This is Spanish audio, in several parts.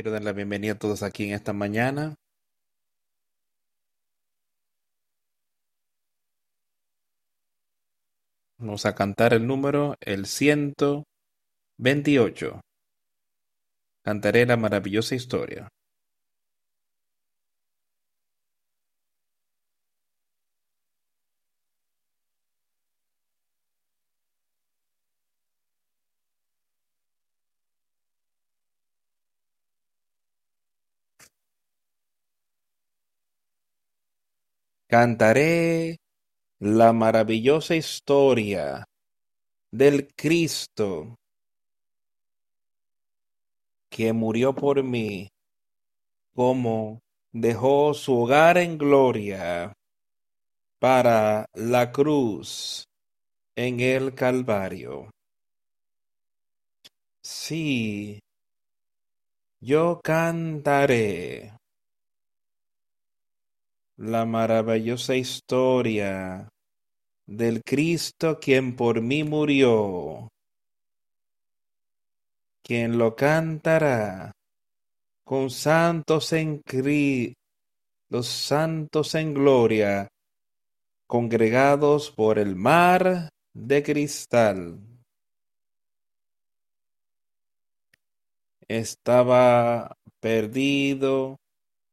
Quiero dar la bienvenida a todos aquí en esta mañana. Vamos a cantar el número, el 128. Cantaré la maravillosa historia. Cantaré la maravillosa historia del Cristo que murió por mí, como dejó su hogar en gloria para la cruz en el Calvario. Sí, yo cantaré la maravillosa historia del Cristo quien por mí murió, quien lo cantará con santos en Cri los santos en gloria, congregados por el mar de cristal. Estaba perdido,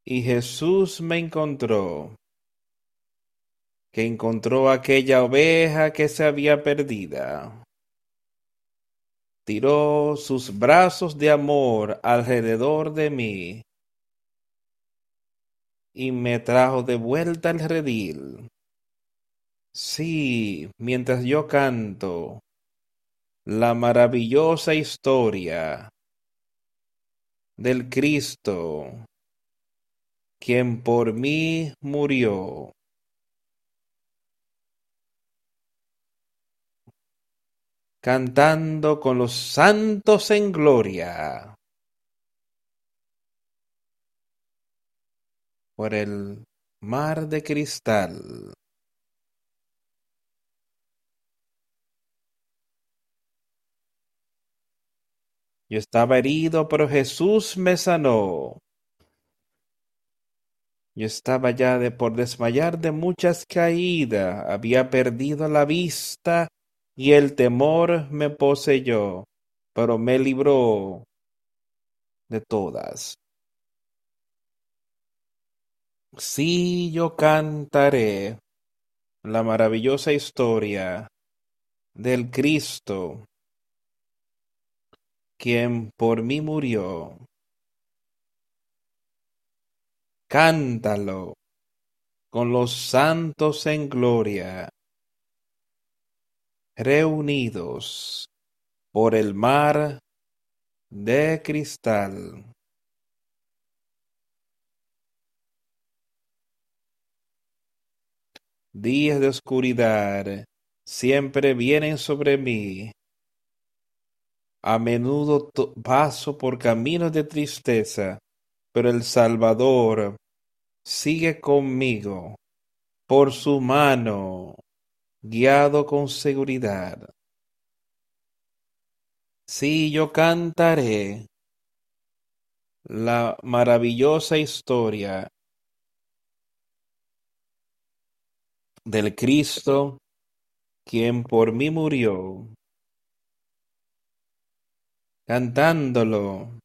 y Jesús me encontró. que encontró aquella oveja que se había perdida. Tiró sus brazos de amor alrededor de mí y me trajo de vuelta al redil. Sí, mientras yo canto la maravillosa historia del Cristo, quien por mí murió. Cantando con los santos en gloria. Por el mar de cristal. Yo estaba herido, pero Jesús me sanó. Yo estaba ya de por desmayar de muchas caídas, había perdido la vista y el temor me poseyó, pero me libró de todas. Sí, yo cantaré la maravillosa historia del Cristo quien por mí murió. Cántalo con los santos en gloria, reunidos por el mar de cristal. Días de oscuridad siempre vienen sobre mí a menudo paso por caminos de tristeza, pero el Salvador sigue conmigo por su mano, guiado con seguridad. Sí, yo cantaré la maravillosa historia del Cristo, quien por mí murió cantándolo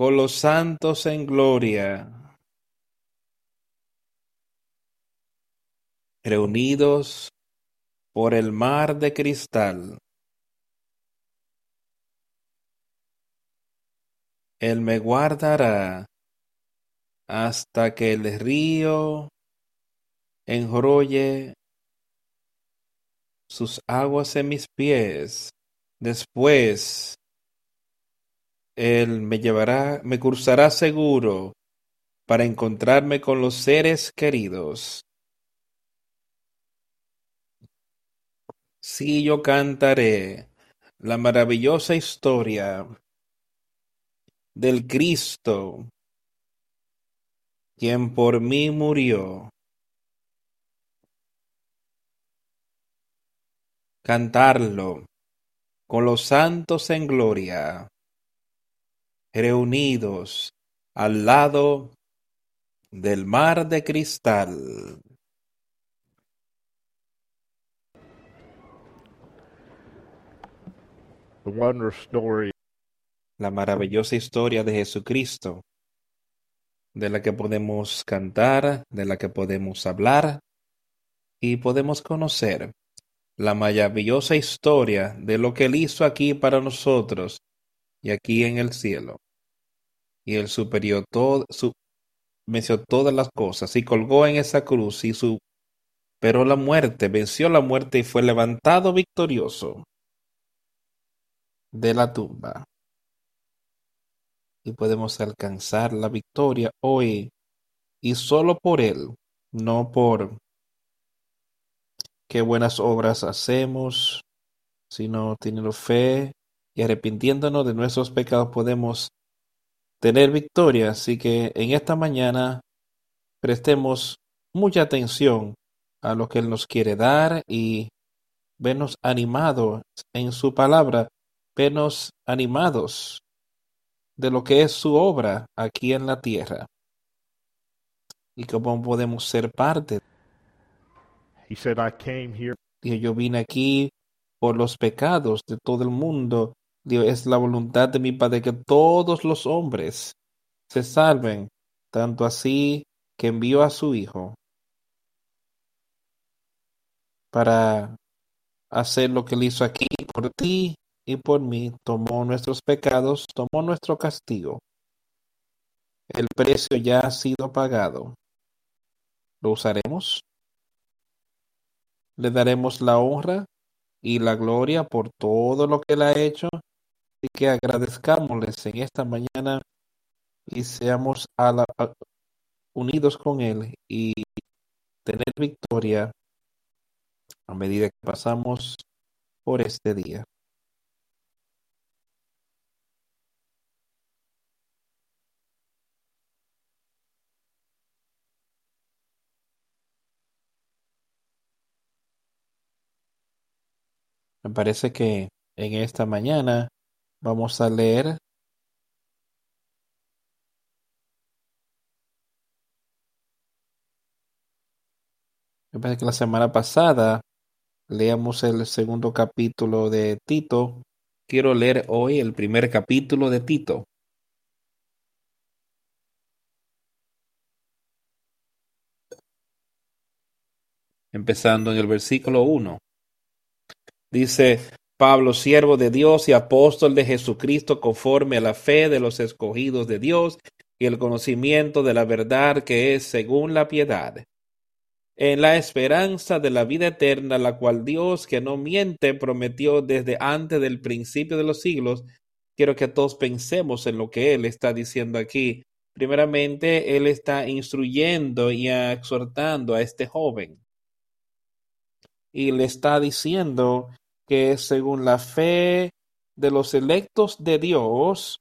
con los santos en gloria, reunidos por el mar de cristal. Él me guardará hasta que el río enrolle sus aguas en mis pies. Después él me llevará, me cruzará seguro para encontrarme con los seres queridos. Sí, yo cantaré la maravillosa historia del Cristo, quien por mí murió. Cantarlo con los santos en gloria reunidos al lado del mar de cristal. La maravillosa historia de Jesucristo, de la que podemos cantar, de la que podemos hablar y podemos conocer la maravillosa historia de lo que Él hizo aquí para nosotros y aquí en el cielo. Y el superior todo, su, venció todas las cosas y colgó en esa cruz y superó la muerte, venció la muerte y fue levantado victorioso de la tumba. Y podemos alcanzar la victoria hoy y solo por Él, no por qué buenas obras hacemos, sino teniendo fe y arrepintiéndonos de nuestros pecados podemos tener victoria. Así que en esta mañana prestemos mucha atención a lo que Él nos quiere dar y vernos animados en su palabra, vernos animados de lo que es su obra aquí en la tierra y cómo podemos ser parte. He said, I came here. Y yo vine aquí por los pecados de todo el mundo es la voluntad de mi Padre que todos los hombres se salven, tanto así que envió a su Hijo. para hacer lo que él hizo aquí por ti y por mí. Tomó nuestros pecados, tomó nuestro castigo. El precio ya ha sido pagado. ¿Lo usaremos? Le daremos la honra y la gloria por todo lo que él ha hecho que agradezcámosles en esta mañana y seamos a la, unidos con él y tener victoria a medida que pasamos por este día. Me parece que en esta mañana vamos a leer Me parece que la semana pasada leamos el segundo capítulo de Tito. Quiero leer hoy el primer capítulo de Tito. Empezando en el versículo 1. Dice, Pablo, siervo de Dios y apóstol de Jesucristo, conforme a la fe de los escogidos de Dios y el conocimiento de la verdad que es según la piedad en la esperanza de la vida eterna, la cual Dios, que no miente, prometió desde antes del principio de los siglos. Quiero que todos pensemos en lo que Él está diciendo aquí. Primeramente, Él está instruyendo y exhortando a este joven. Y le está diciendo que según la fe de los electos de Dios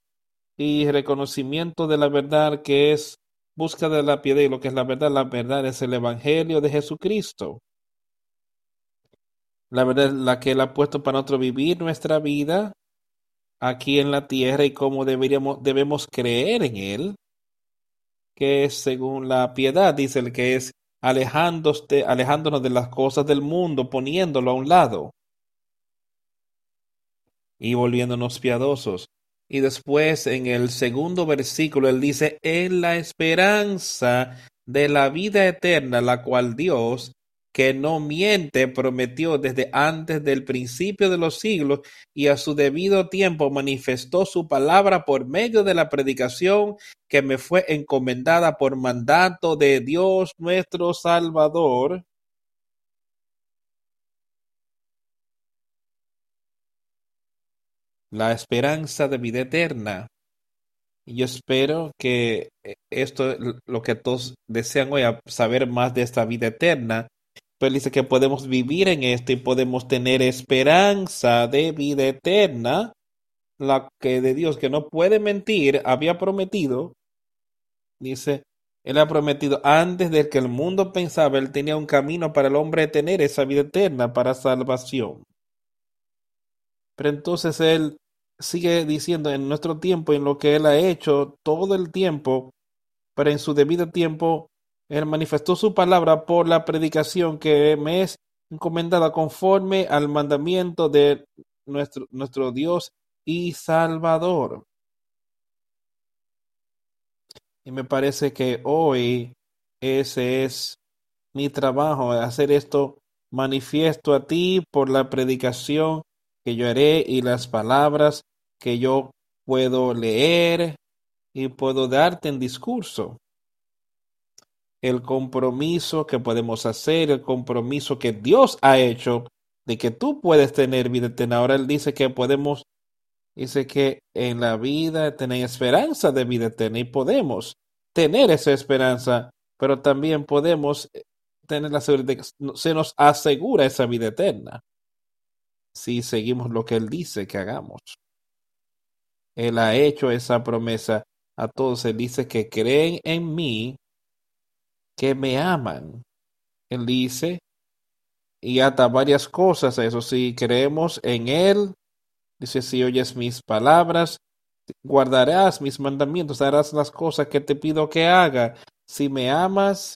y reconocimiento de la verdad que es busca de la piedad y lo que es la verdad. La verdad es el Evangelio de Jesucristo. La verdad es la que Él ha puesto para nosotros vivir nuestra vida aquí en la tierra y cómo deberíamos, debemos creer en Él, que es según la piedad, dice el que es alejándonos de las cosas del mundo, poniéndolo a un lado y volviéndonos piadosos. Y después en el segundo versículo él dice, en la esperanza de la vida eterna, la cual Dios, que no miente, prometió desde antes del principio de los siglos y a su debido tiempo manifestó su palabra por medio de la predicación que me fue encomendada por mandato de Dios nuestro Salvador la esperanza de vida eterna. Yo espero que eh, esto es lo que todos desean hoy, saber más de esta vida eterna. Pero dice que podemos vivir en esto y podemos tener esperanza de vida eterna, la que de Dios, que no puede mentir, había prometido. Dice, Él ha prometido antes de que el mundo pensaba, Él tenía un camino para el hombre tener esa vida eterna para salvación. Pero entonces Él sigue diciendo en nuestro tiempo, en lo que Él ha hecho todo el tiempo, pero en su debido tiempo, Él manifestó su palabra por la predicación que me es encomendada conforme al mandamiento de nuestro, nuestro Dios y Salvador. Y me parece que hoy ese es mi trabajo, hacer esto manifiesto a ti por la predicación que yo haré y las palabras que yo puedo leer y puedo darte en discurso. El compromiso que podemos hacer, el compromiso que Dios ha hecho de que tú puedes tener vida eterna. Ahora Él dice que podemos, dice que en la vida tener esperanza de vida eterna y podemos tener esa esperanza, pero también podemos tener la seguridad de que se nos asegura esa vida eterna si seguimos lo que Él dice que hagamos. Él ha hecho esa promesa a todos. Él dice que creen en mí, que me aman. Él dice, y ata varias cosas a eso. Si creemos en Él, dice, si oyes mis palabras, guardarás mis mandamientos, harás las cosas que te pido que haga. Si me amas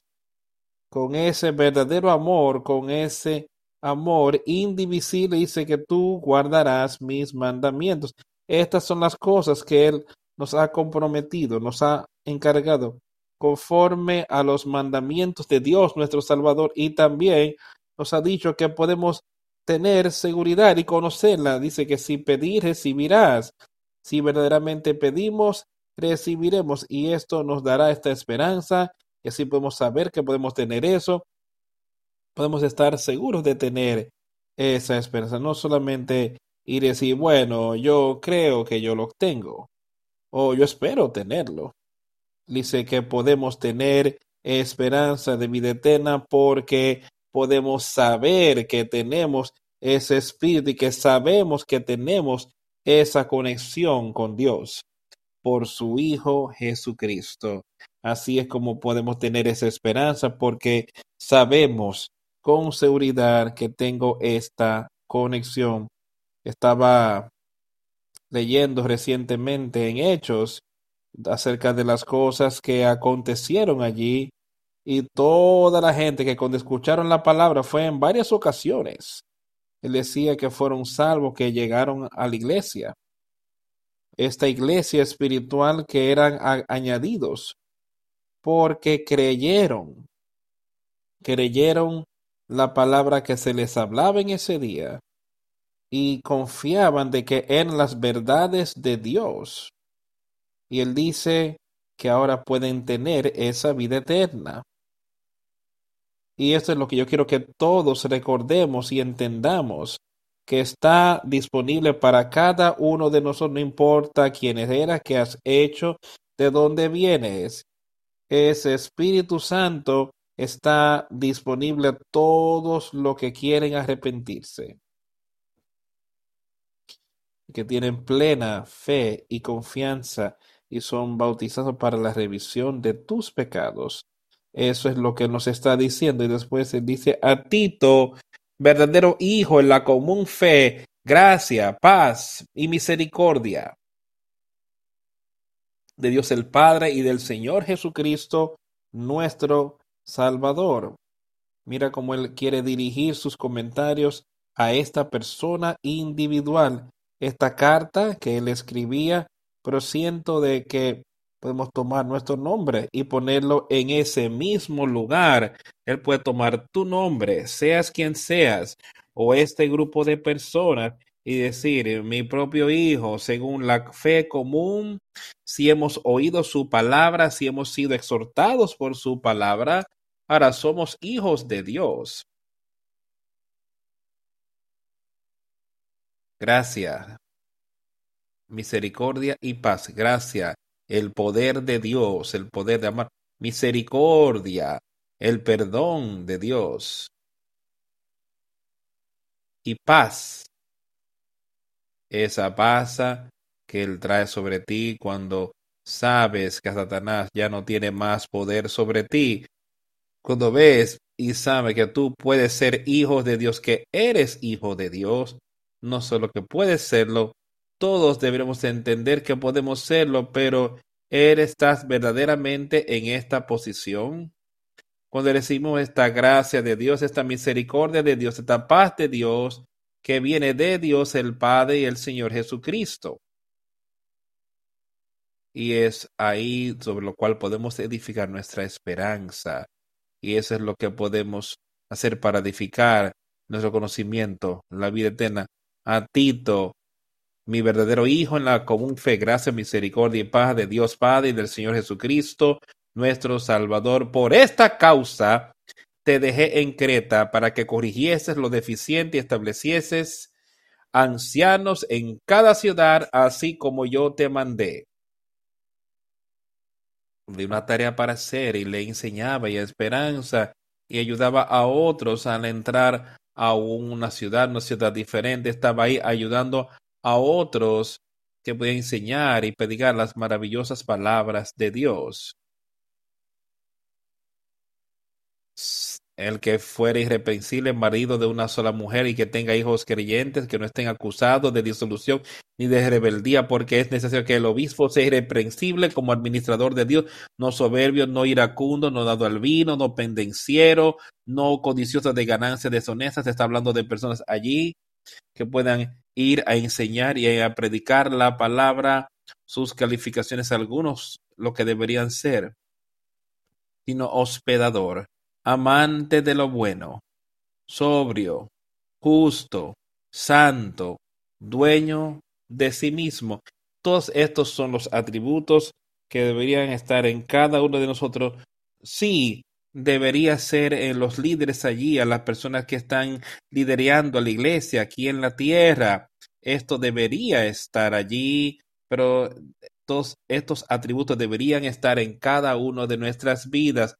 con ese verdadero amor, con ese amor indivisible, dice que tú guardarás mis mandamientos. Estas son las cosas que Él nos ha comprometido, nos ha encargado, conforme a los mandamientos de Dios nuestro Salvador y también nos ha dicho que podemos tener seguridad y conocerla. Dice que si pedir, recibirás. Si verdaderamente pedimos, recibiremos. Y esto nos dará esta esperanza. Y así podemos saber que podemos tener eso. Podemos estar seguros de tener esa esperanza. No solamente ir y decir, bueno, yo creo que yo lo tengo. O yo espero tenerlo. Dice que podemos tener esperanza de vida eterna porque podemos saber que tenemos ese espíritu y que sabemos que tenemos esa conexión con Dios por su Hijo Jesucristo. Así es como podemos tener esa esperanza porque sabemos con seguridad que tengo esta conexión. Estaba leyendo recientemente en Hechos acerca de las cosas que acontecieron allí y toda la gente que cuando escucharon la palabra fue en varias ocasiones. Él decía que fueron salvos que llegaron a la iglesia. Esta iglesia espiritual que eran añadidos porque creyeron, creyeron la palabra que se les hablaba en ese día y confiaban de que eran las verdades de Dios. Y él dice que ahora pueden tener esa vida eterna. Y esto es lo que yo quiero que todos recordemos y entendamos, que está disponible para cada uno de nosotros, no importa quién eres, qué has hecho, de dónde vienes. Ese Espíritu Santo está disponible a todos los que quieren arrepentirse, que tienen plena fe y confianza y son bautizados para la revisión de tus pecados eso es lo que nos está diciendo. Y después él dice a Tito, verdadero hijo en la común fe, gracia, paz y misericordia de Dios el Padre y del Señor Jesucristo, nuestro Salvador. Mira cómo él quiere dirigir sus comentarios a esta persona individual. Esta carta que él escribía, pero siento de que podemos tomar nuestro nombre y ponerlo en ese mismo lugar. Él puede tomar tu nombre, seas quien seas, o este grupo de personas y decir, mi propio hijo, según la fe común, si hemos oído su palabra, si hemos sido exhortados por su palabra, ahora somos hijos de Dios. Gracias, misericordia y paz. Gracias el poder de Dios, el poder de amar, misericordia, el perdón de Dios y paz. Esa paz que Él trae sobre ti cuando sabes que Satanás ya no tiene más poder sobre ti. Cuando ves y sabes que tú puedes ser hijo de Dios, que eres hijo de Dios, no solo que puedes serlo, todos deberemos entender que podemos serlo, pero ¿eres, estás verdaderamente en esta posición? Cuando recibimos esta gracia de Dios, esta misericordia de Dios, esta paz de Dios que viene de Dios el Padre y el Señor Jesucristo. Y es ahí sobre lo cual podemos edificar nuestra esperanza. Y eso es lo que podemos hacer para edificar nuestro conocimiento, la vida eterna. A Tito mi verdadero Hijo, en la común fe, gracia, misericordia y paz de Dios Padre y del Señor Jesucristo, nuestro Salvador. Por esta causa te dejé en Creta para que corrigieses lo deficiente y establecieses ancianos en cada ciudad, así como yo te mandé. De una tarea para hacer y le enseñaba y esperanza y ayudaba a otros al entrar a una ciudad, una ciudad diferente. Estaba ahí ayudando a otros que pueden enseñar y predicar las maravillosas palabras de Dios. El que fuera irreprensible marido de una sola mujer y que tenga hijos creyentes que no estén acusados de disolución ni de rebeldía, porque es necesario que el obispo sea irreprensible como administrador de Dios, no soberbio, no iracundo, no dado al vino, no pendenciero, no codicioso de ganancias deshonestas. Se está hablando de personas allí que puedan ir a enseñar y a predicar la palabra, sus calificaciones algunos, lo que deberían ser, sino hospedador, amante de lo bueno, sobrio, justo, santo, dueño de sí mismo. Todos estos son los atributos que deberían estar en cada uno de nosotros. Sí, debería ser en los líderes allí, a las personas que están liderando a la iglesia aquí en la tierra. Esto debería estar allí, pero todos estos atributos deberían estar en cada uno de nuestras vidas.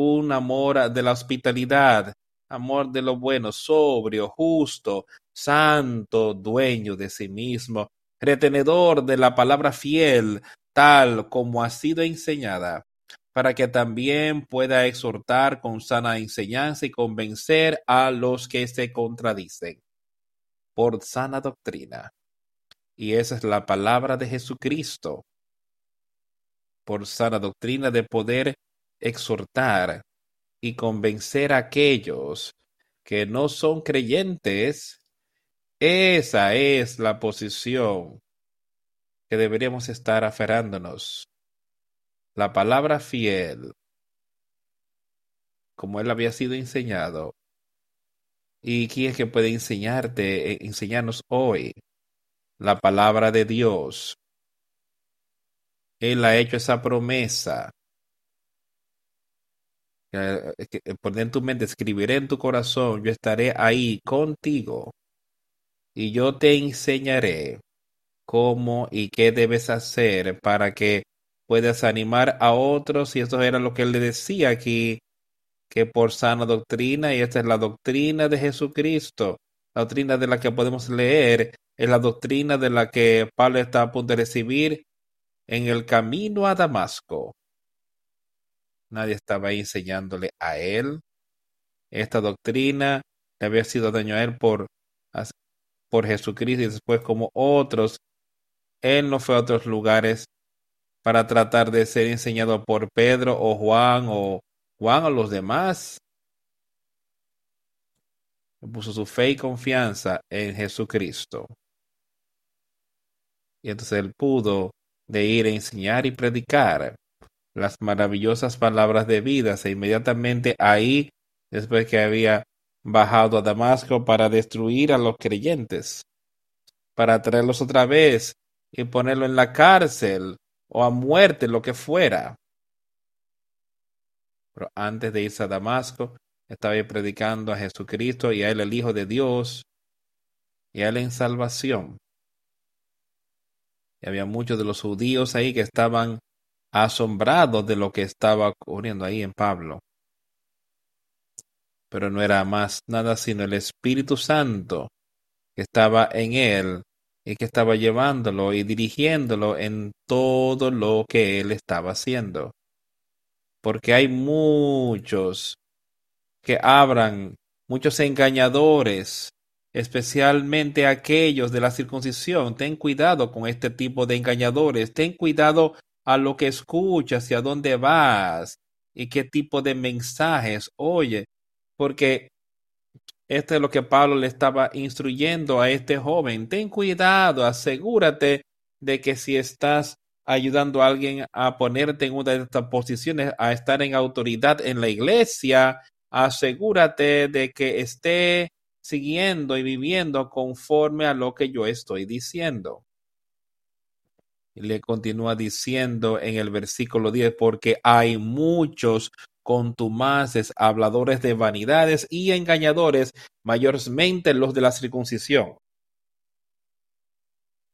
Un amor de la hospitalidad, amor de lo bueno, sobrio, justo, santo, dueño de sí mismo, retenedor de la palabra fiel, tal como ha sido enseñada, para que también pueda exhortar con sana enseñanza y convencer a los que se contradicen por sana doctrina. Y esa es la palabra de Jesucristo, por sana doctrina de poder exhortar y convencer a aquellos que no son creyentes. Esa es la posición que deberíamos estar aferrándonos. La palabra fiel, como él había sido enseñado. ¿Y quién es que puede enseñarte, eh, enseñarnos hoy? La palabra de Dios. Él ha hecho esa promesa. Eh, poner en tu mente, escribiré en tu corazón, yo estaré ahí contigo y yo te enseñaré cómo y qué debes hacer para que puedas animar a otros. Y eso era lo que él le decía aquí, que por sana doctrina, y esta es la doctrina de Jesucristo, la doctrina de la que podemos leer, es la doctrina de la que Pablo está a punto de recibir en el camino a Damasco. Nadie estaba enseñándole a él. Esta doctrina le había sido daño a él por, por Jesucristo y después como otros él no fue a otros lugares para tratar de ser enseñado por Pedro o Juan o Juan o los demás. Puso su fe y confianza en Jesucristo. Y entonces él pudo de ir a enseñar y predicar las maravillosas palabras de vida. E inmediatamente ahí, después que había bajado a Damasco para destruir a los creyentes, para traerlos otra vez y ponerlo en la cárcel o a muerte, lo que fuera. Pero antes de irse a Damasco, estaba predicando a Jesucristo y a él el Hijo de Dios y a él en salvación. Y había muchos de los judíos ahí que estaban asombrados de lo que estaba ocurriendo ahí en Pablo. Pero no era más nada sino el Espíritu Santo que estaba en él y que estaba llevándolo y dirigiéndolo en todo lo que él estaba haciendo. Porque hay muchos que abran, muchos engañadores, especialmente aquellos de la circuncisión. Ten cuidado con este tipo de engañadores. Ten cuidado a lo que escuchas y a dónde vas y qué tipo de mensajes oye, porque esto es lo que Pablo le estaba instruyendo a este joven. Ten cuidado, asegúrate de que si estás ayudando a alguien a ponerte en una de estas posiciones, a estar en autoridad en la iglesia, asegúrate de que esté siguiendo y viviendo conforme a lo que yo estoy diciendo. Le continúa diciendo en el versículo 10, porque hay muchos contumaces, habladores de vanidades y engañadores, mayormente los de la circuncisión.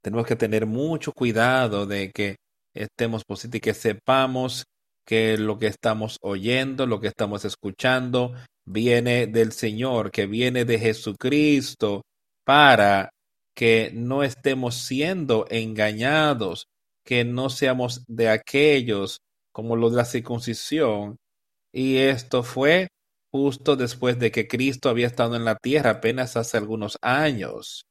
Tenemos que tener mucho cuidado de que estemos positivos y que sepamos que lo que estamos oyendo, lo que estamos escuchando, viene del Señor, que viene de Jesucristo, para que no estemos siendo engañados, que no seamos de aquellos como los de la circuncisión, y esto fue justo después de que Cristo había estado en la tierra apenas hace algunos años.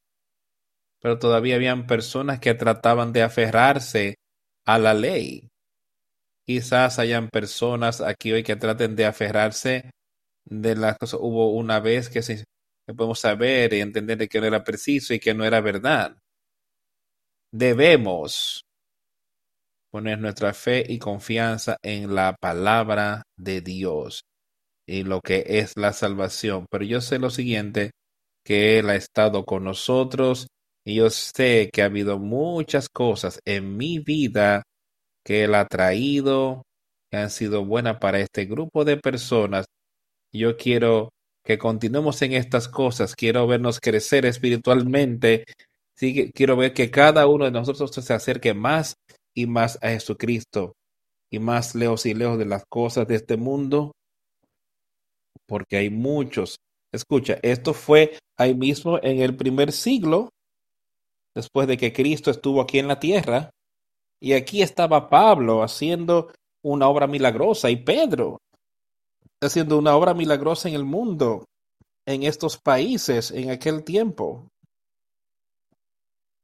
Pero todavía habían personas que trataban de aferrarse a la ley. Quizás hayan personas aquí hoy que traten de aferrarse de las cosas. Hubo una vez que, se, podemos saber y entender que no era preciso y que no era verdad. Debemos poner nuestra fe y confianza en la palabra de Dios. y lo que es la salvación. Pero yo sé lo siguiente, que Él ha estado con nosotros y yo sé que ha habido muchas cosas en mi vida que Él ha traído, que han sido buenas para este grupo de personas. Yo quiero que continuemos en estas cosas, quiero vernos crecer espiritualmente, sí, quiero ver que cada uno de nosotros se acerque más y más a Jesucristo y más lejos y lejos de las cosas de este mundo, porque hay muchos. Escucha, esto fue ahí mismo en el primer siglo, después de que Cristo estuvo aquí en la tierra, y aquí estaba Pablo haciendo una obra milagrosa y Pedro haciendo una obra milagrosa en el mundo, en estos países, en aquel tiempo.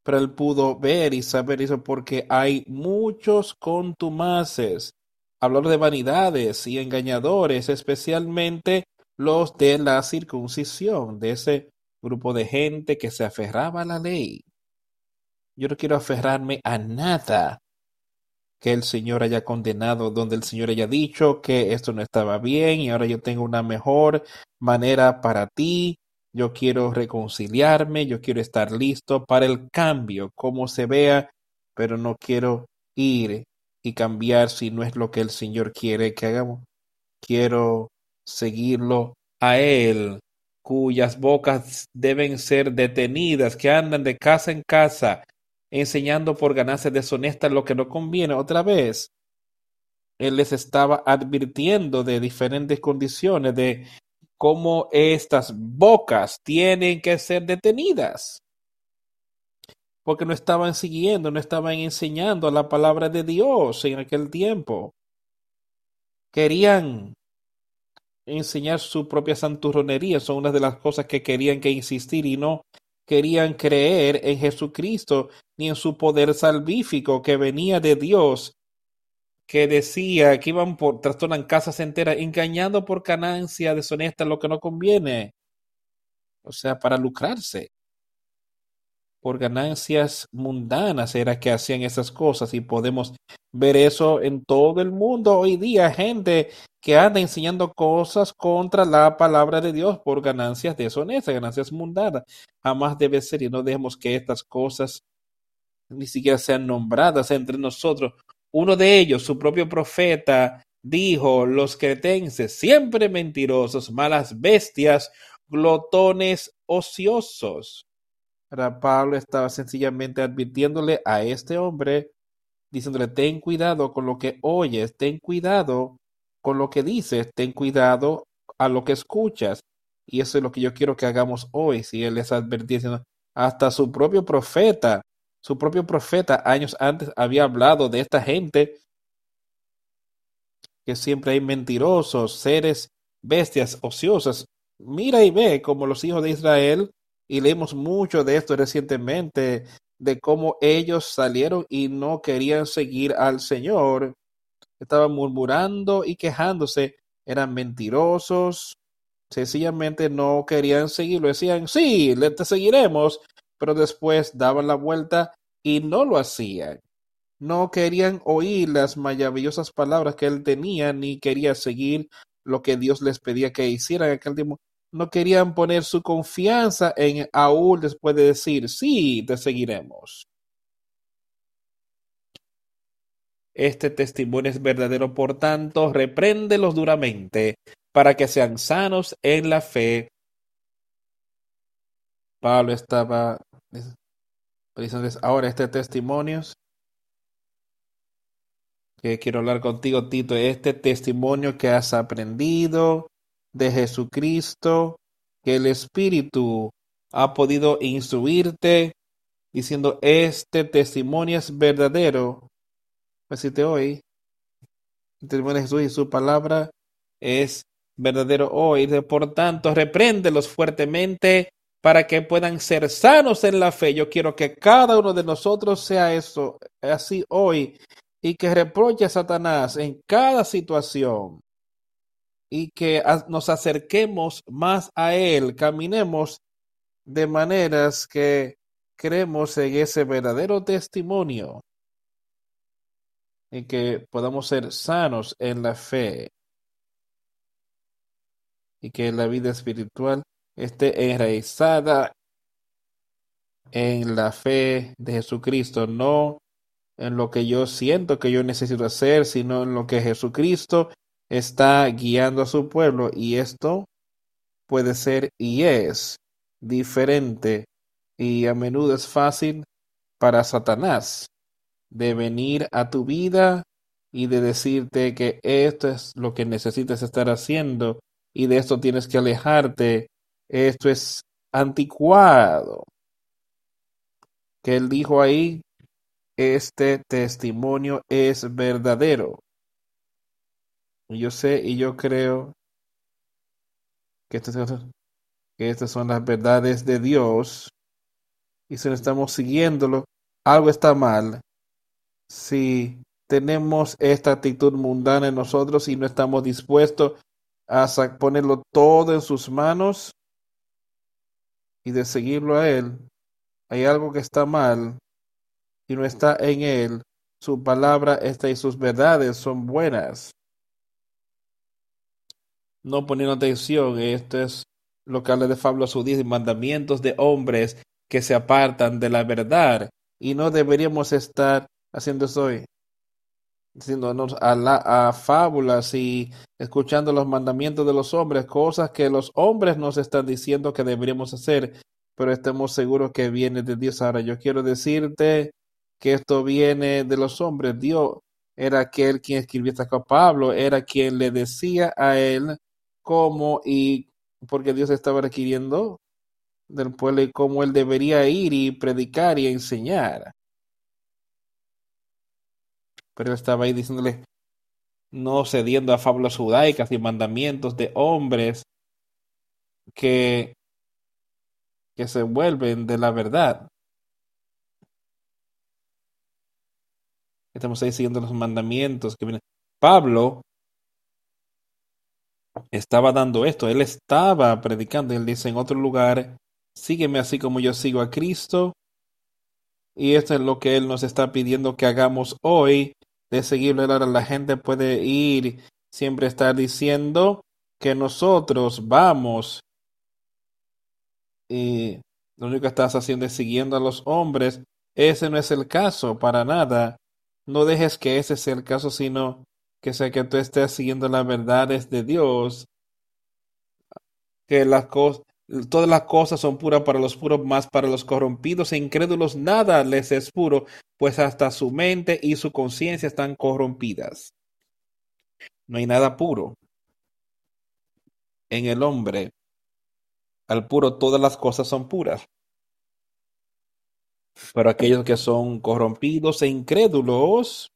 Pero él pudo ver y saber eso porque hay muchos contumaces, hablar de vanidades y engañadores, especialmente los de la circuncisión, de ese grupo de gente que se aferraba a la ley. Yo no quiero aferrarme a nada que el Señor haya condenado, donde el Señor haya dicho que esto no estaba bien y ahora yo tengo una mejor manera para ti. Yo quiero reconciliarme, yo quiero estar listo para el cambio, como se vea, pero no quiero ir y cambiar si no es lo que el Señor quiere que hagamos. Quiero seguirlo a Él, cuyas bocas deben ser detenidas, que andan de casa en casa, enseñando por ganancias deshonestas lo que no conviene. Otra vez, Él les estaba advirtiendo de diferentes condiciones, de cómo estas bocas tienen que ser detenidas. Porque no estaban siguiendo, no estaban enseñando la palabra de Dios en aquel tiempo. Querían enseñar su propia santurronería, son una de las cosas que querían que insistir y no querían creer en Jesucristo ni en su poder salvífico que venía de Dios, que decía que iban por trastornan casas enteras, engañando por ganancia deshonesta lo que no conviene, o sea, para lucrarse por ganancias mundanas era que hacían esas cosas y podemos ver eso en todo el mundo hoy día, gente que anda enseñando cosas contra la palabra de Dios por ganancias deshonestas, ganancias mundanas. Jamás debe ser y no dejemos que estas cosas ni siquiera sean nombradas entre nosotros. Uno de ellos, su propio profeta, dijo, los cretenses, siempre mentirosos, malas bestias, glotones ociosos. Pablo estaba sencillamente advirtiéndole a este hombre, diciéndole, ten cuidado con lo que oyes, ten cuidado con lo que dices, ten cuidado a lo que escuchas. Y eso es lo que yo quiero que hagamos hoy. Si él les advirtiendo, hasta su propio profeta, su propio profeta años antes había hablado de esta gente que siempre hay mentirosos, seres, bestias ociosas. Mira y ve como los hijos de Israel y leemos mucho de esto recientemente, de cómo ellos salieron y no querían seguir al Señor. Estaban murmurando y quejándose, eran mentirosos, sencillamente no querían seguirlo. Decían, sí, le te seguiremos, pero después daban la vuelta y no lo hacían. No querían oír las maravillosas palabras que él tenía, ni quería seguir lo que Dios les pedía que hicieran en aquel tiempo no querían poner su confianza en Aúl después de decir, sí, te seguiremos. Este testimonio es verdadero, por tanto, repréndelos duramente para que sean sanos en la fe. Pablo estaba ahora este testimonio que quiero hablar contigo, Tito, este testimonio que has aprendido, de Jesucristo, que el Espíritu ha podido instruirte diciendo este testimonio es verdadero. Decirte hoy, el testimonio de Jesús y su palabra es verdadero hoy. Por tanto, repréndelos fuertemente para que puedan ser sanos en la fe. Yo quiero que cada uno de nosotros sea eso, así hoy, y que reproche a Satanás en cada situación y que nos acerquemos más a Él, caminemos de maneras que creemos en ese verdadero testimonio y que podamos ser sanos en la fe. y que la vida espiritual esté enraizada en la fe de Jesucristo, no en lo que yo siento que yo necesito hacer, sino en lo que Jesucristo está guiando a su pueblo y esto puede ser y es diferente y a menudo es fácil para Satanás de venir a tu vida y de decirte que esto es lo que necesitas estar haciendo y de esto tienes que alejarte, esto es anticuado. Que él dijo ahí, este testimonio es verdadero. Yo sé y yo creo que estas, que estas son las verdades de Dios y si no estamos siguiéndolo, algo está mal. Si tenemos esta actitud mundana en nosotros y no estamos dispuestos a ponerlo todo en sus manos y de seguirlo a Él, hay algo que está mal y no está en Él. Su palabra está y sus verdades son buenas no poniendo atención. Esto es lo que habla de Pablo y mandamientos de hombres que se apartan de la verdad. Y no deberíamos estar haciendo eso hoy, diciéndonos a, la, a fábulas y escuchando los mandamientos de los hombres, cosas que los hombres nos están diciendo que deberíamos hacer, pero estemos seguros que viene de Dios. Ahora, yo quiero decirte que esto viene de los hombres. Dios era aquel quien escribió esta Pablo, era quien le decía a él cómo y porque Dios estaba requiriendo del pueblo y cómo él debería ir y predicar y enseñar. Pero estaba ahí diciéndole, no cediendo a fábulas judaicas y mandamientos de hombres que, que se vuelven de la verdad. Estamos ahí siguiendo los mandamientos que vienen. Pablo estaba dando esto, él estaba predicando, él dice en otro lugar, sígueme así como yo sigo a Cristo. Y esto es lo que él nos está pidiendo que hagamos hoy, de seguirle. La gente puede ir, siempre estar diciendo que nosotros vamos y lo único que estás haciendo es siguiendo a los hombres. Ese no es el caso, para nada. No dejes que ese sea el caso, sino que sea que tú estés siguiendo las verdades de Dios, que las cosas, todas las cosas son puras para los puros, más para los corrompidos e incrédulos nada les es puro, pues hasta su mente y su conciencia están corrompidas. No hay nada puro en el hombre. Al puro todas las cosas son puras. Pero aquellos que son corrompidos e incrédulos,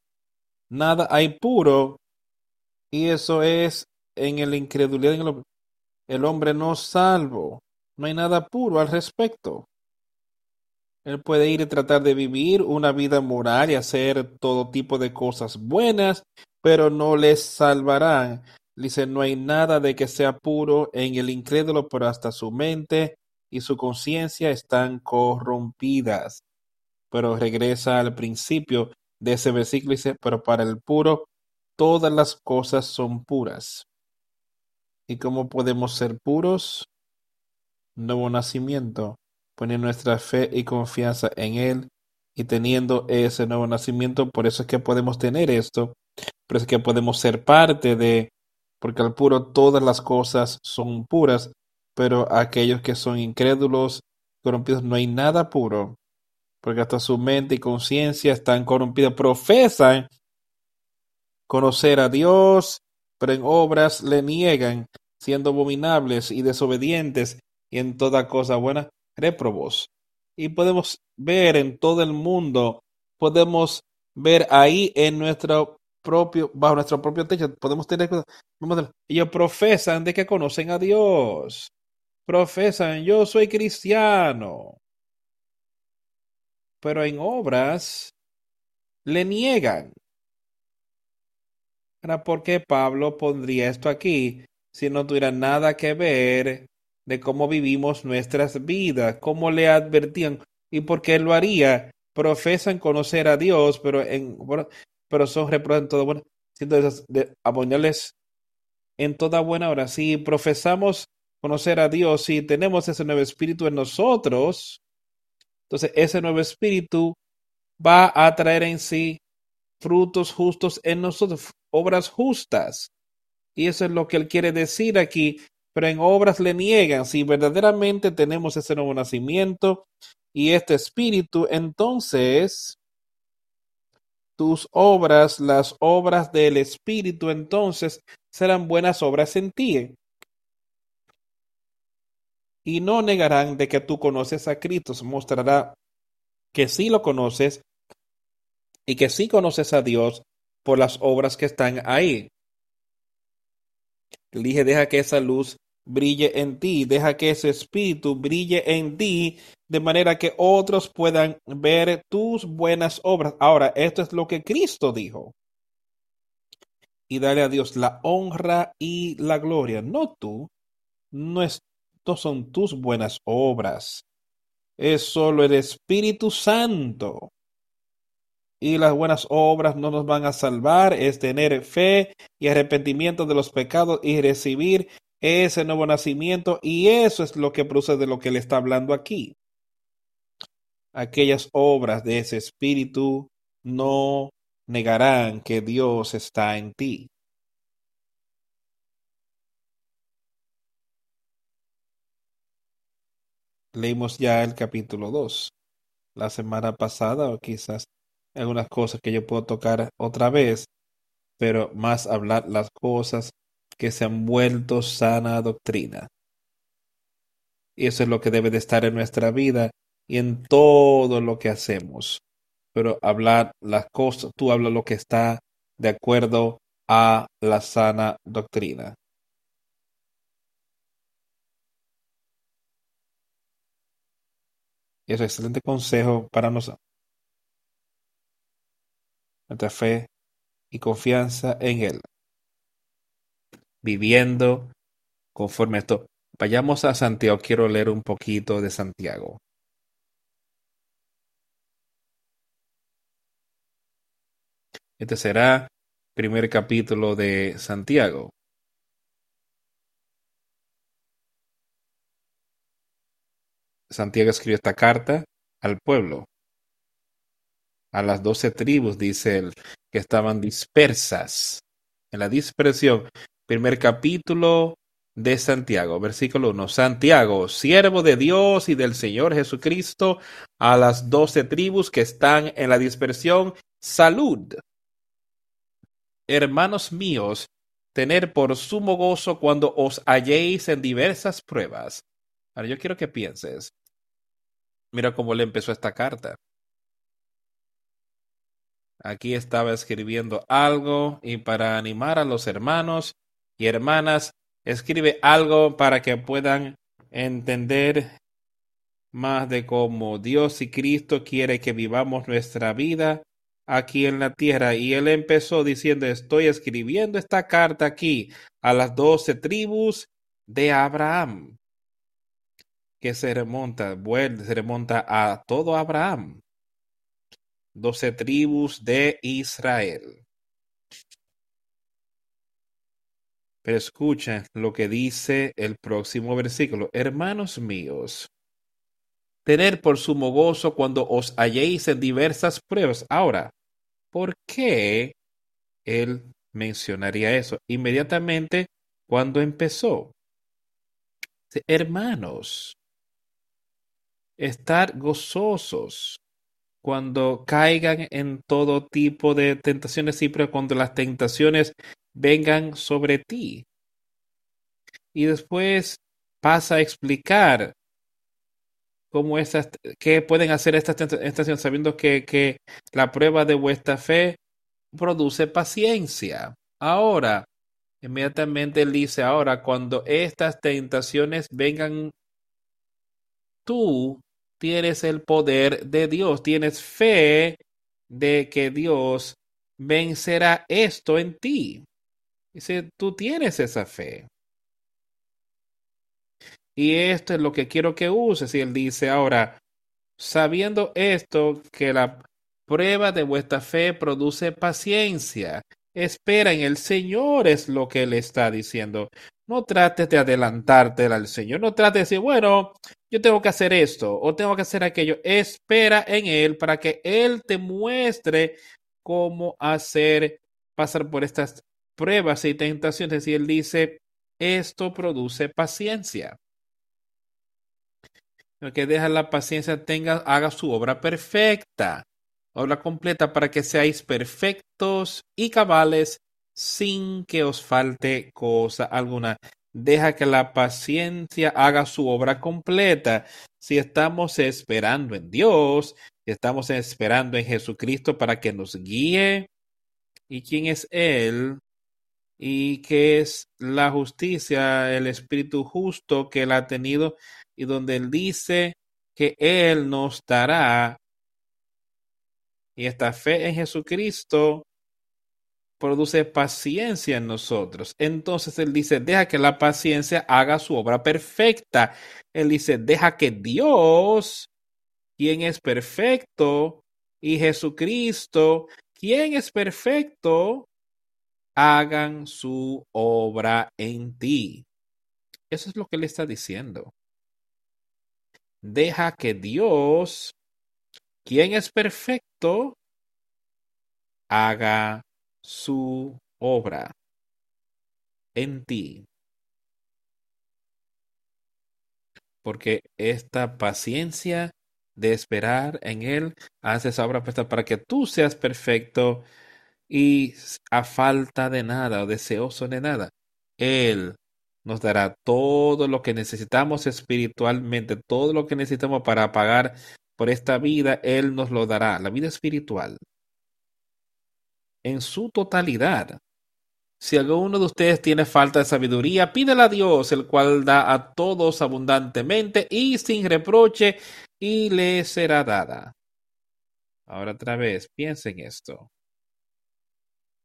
nada hay puro, y eso es en el incredulidad, en el, hombre no salvo, no hay nada puro al respecto. Él puede ir y tratar de vivir una vida moral y hacer todo tipo de cosas buenas, pero no les salvarán. Dice, no hay nada de que sea puro en el incrédulo, pero hasta su mente y su conciencia están corrompidas. Pero regresa al principio de ese versículo dice, pero para el puro todas las cosas son puras. ¿Y cómo podemos ser puros? Nuevo nacimiento, poniendo nuestra fe y confianza en Él y teniendo ese nuevo nacimiento, por eso es que podemos tener esto, por eso es que podemos ser parte de, porque al puro todas las cosas son puras, pero aquellos que son incrédulos, corrompidos, no hay nada puro, porque hasta su mente y conciencia están corrompidas, profesan conocer a Dios, pero en obras le niegan, siendo abominables y desobedientes y en toda cosa buena, réprobos. Y podemos ver en todo el mundo, podemos ver ahí en nuestro propio, bajo nuestro propio techo, podemos tener, ellos profesan de que conocen a Dios. Profesan, yo soy cristiano pero en obras le niegan. ¿Por qué Pablo pondría esto aquí si no tuviera nada que ver de cómo vivimos nuestras vidas, cómo le advertían y por qué lo haría? Profesan conocer a Dios, pero en pero son reprobados bueno, en toda buena hora. Si profesamos conocer a Dios, si tenemos ese nuevo espíritu en nosotros, entonces ese nuevo espíritu va a traer en sí frutos justos en nosotros, obras justas. Y eso es lo que él quiere decir aquí, pero en obras le niegan. Si verdaderamente tenemos ese nuevo nacimiento y este espíritu, entonces tus obras, las obras del espíritu, entonces serán buenas obras en ti. Y no negarán de que tú conoces a Cristo, mostrará que sí lo conoces y que sí conoces a Dios por las obras que están ahí. Dije, deja que esa luz brille en ti, deja que ese espíritu brille en ti, de manera que otros puedan ver tus buenas obras. Ahora, esto es lo que Cristo dijo. Y dale a Dios la honra y la gloria, no tú, no, es, son tus buenas obras, es solo el Espíritu Santo y las buenas obras no nos van a salvar, es tener fe y arrepentimiento de los pecados y recibir ese nuevo nacimiento y eso es lo que produce de lo que le está hablando aquí. Aquellas obras de ese espíritu no negarán que Dios está en ti. Leímos ya el capítulo 2 la semana pasada o quizás algunas cosas que yo puedo tocar otra vez, pero más hablar las cosas que se han vuelto sana doctrina. Y eso es lo que debe de estar en nuestra vida y en todo lo que hacemos. Pero hablar las cosas, tú hablas lo que está de acuerdo a la sana doctrina. Es un excelente consejo para nosotros nuestra fe y confianza en Él. Viviendo conforme esto. Vayamos a Santiago. Quiero leer un poquito de Santiago. Este será el primer capítulo de Santiago. Santiago escribió esta carta al pueblo a las doce tribus, dice él, que estaban dispersas. En la dispersión, primer capítulo de Santiago, versículo 1. Santiago, siervo de Dios y del Señor Jesucristo, a las doce tribus que están en la dispersión, salud. Hermanos míos, tener por sumo gozo cuando os halléis en diversas pruebas. Ahora yo quiero que pienses. Mira cómo le empezó esta carta. Aquí estaba escribiendo algo y para animar a los hermanos y hermanas, escribe algo para que puedan entender más de cómo Dios y Cristo quiere que vivamos nuestra vida aquí en la tierra. Y él empezó diciendo, estoy escribiendo esta carta aquí a las doce tribus de Abraham, que se remonta, se remonta a todo Abraham doce tribus de Israel. Pero escucha lo que dice el próximo versículo. Hermanos míos, tener por sumo gozo cuando os halléis en diversas pruebas. Ahora, ¿por qué él mencionaría eso? Inmediatamente cuando empezó. Hermanos, estar gozosos cuando caigan en todo tipo de tentaciones, siempre cuando las tentaciones vengan sobre ti. Y después pasa a explicar cómo estas, qué pueden hacer estas tentaciones, sabiendo que, que la prueba de vuestra fe produce paciencia. Ahora, inmediatamente él dice, ahora, cuando estas tentaciones vengan, tú tienes el poder de Dios, tienes fe de que Dios vencerá esto en ti. Dice, tú tienes esa fe. Y esto es lo que quiero que uses. Y él dice, ahora, sabiendo esto, que la prueba de vuestra fe produce paciencia. Espera en el Señor es lo que Él está diciendo. No trates de adelantarte al Señor. No trates de decir, bueno, yo tengo que hacer esto o tengo que hacer aquello. Espera en Él para que Él te muestre cómo hacer pasar por estas pruebas y tentaciones. Y Él dice, esto produce paciencia. El que deja la paciencia tenga, haga su obra perfecta, obra completa para que seáis perfectos y cabales sin que os falte cosa alguna. Deja que la paciencia haga su obra completa. Si estamos esperando en Dios, si estamos esperando en Jesucristo para que nos guíe, ¿y quién es Él? ¿Y qué es la justicia, el Espíritu justo que Él ha tenido? Y donde Él dice que Él nos dará. Y esta fe en Jesucristo produce paciencia en nosotros. Entonces Él dice, deja que la paciencia haga su obra perfecta. Él dice, deja que Dios, quien es perfecto, y Jesucristo, quien es perfecto, hagan su obra en ti. Eso es lo que Él está diciendo. Deja que Dios, quien es perfecto, haga su obra en ti. Porque esta paciencia de esperar en Él hace esa obra para que tú seas perfecto y a falta de nada o deseoso de nada. Él nos dará todo lo que necesitamos espiritualmente, todo lo que necesitamos para pagar por esta vida, Él nos lo dará, la vida espiritual en su totalidad. Si alguno de ustedes tiene falta de sabiduría, pídela a Dios, el cual da a todos abundantemente y sin reproche, y le será dada. Ahora otra vez, piensen esto.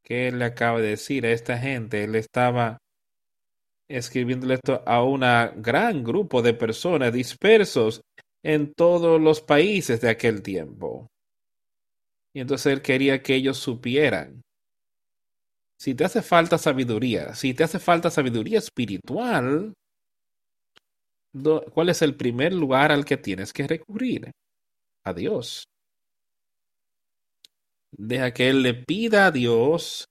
¿Qué él le acaba de decir a esta gente? Él estaba escribiéndole esto a un gran grupo de personas dispersos en todos los países de aquel tiempo. Y entonces él quería que ellos supieran. Si te hace falta sabiduría, si te hace falta sabiduría espiritual, ¿cuál es el primer lugar al que tienes que recurrir? A Dios. Deja que Él le pida a Dios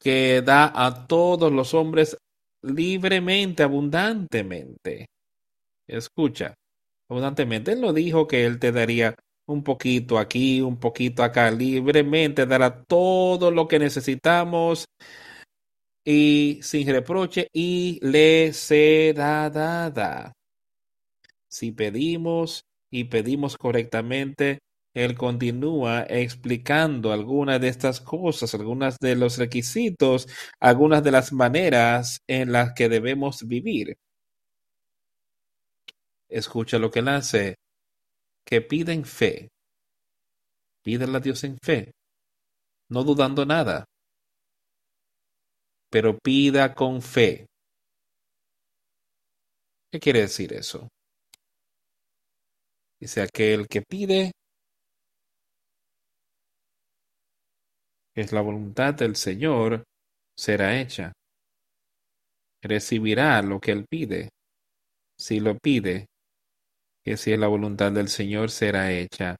que da a todos los hombres libremente, abundantemente. Escucha, abundantemente. Él no dijo que Él te daría un poquito aquí, un poquito acá, libremente dará todo lo que necesitamos y sin reproche y le será dada. Si pedimos y pedimos correctamente, él continúa explicando algunas de estas cosas, algunas de los requisitos, algunas de las maneras en las que debemos vivir. Escucha lo que él hace que piden fe. Pídele a Dios en fe, no dudando nada, pero pida con fe. ¿Qué quiere decir eso? Dice aquel que pide es la voluntad del Señor será hecha. Recibirá lo que él pide. Si lo pide, que si es la voluntad del Señor será hecha.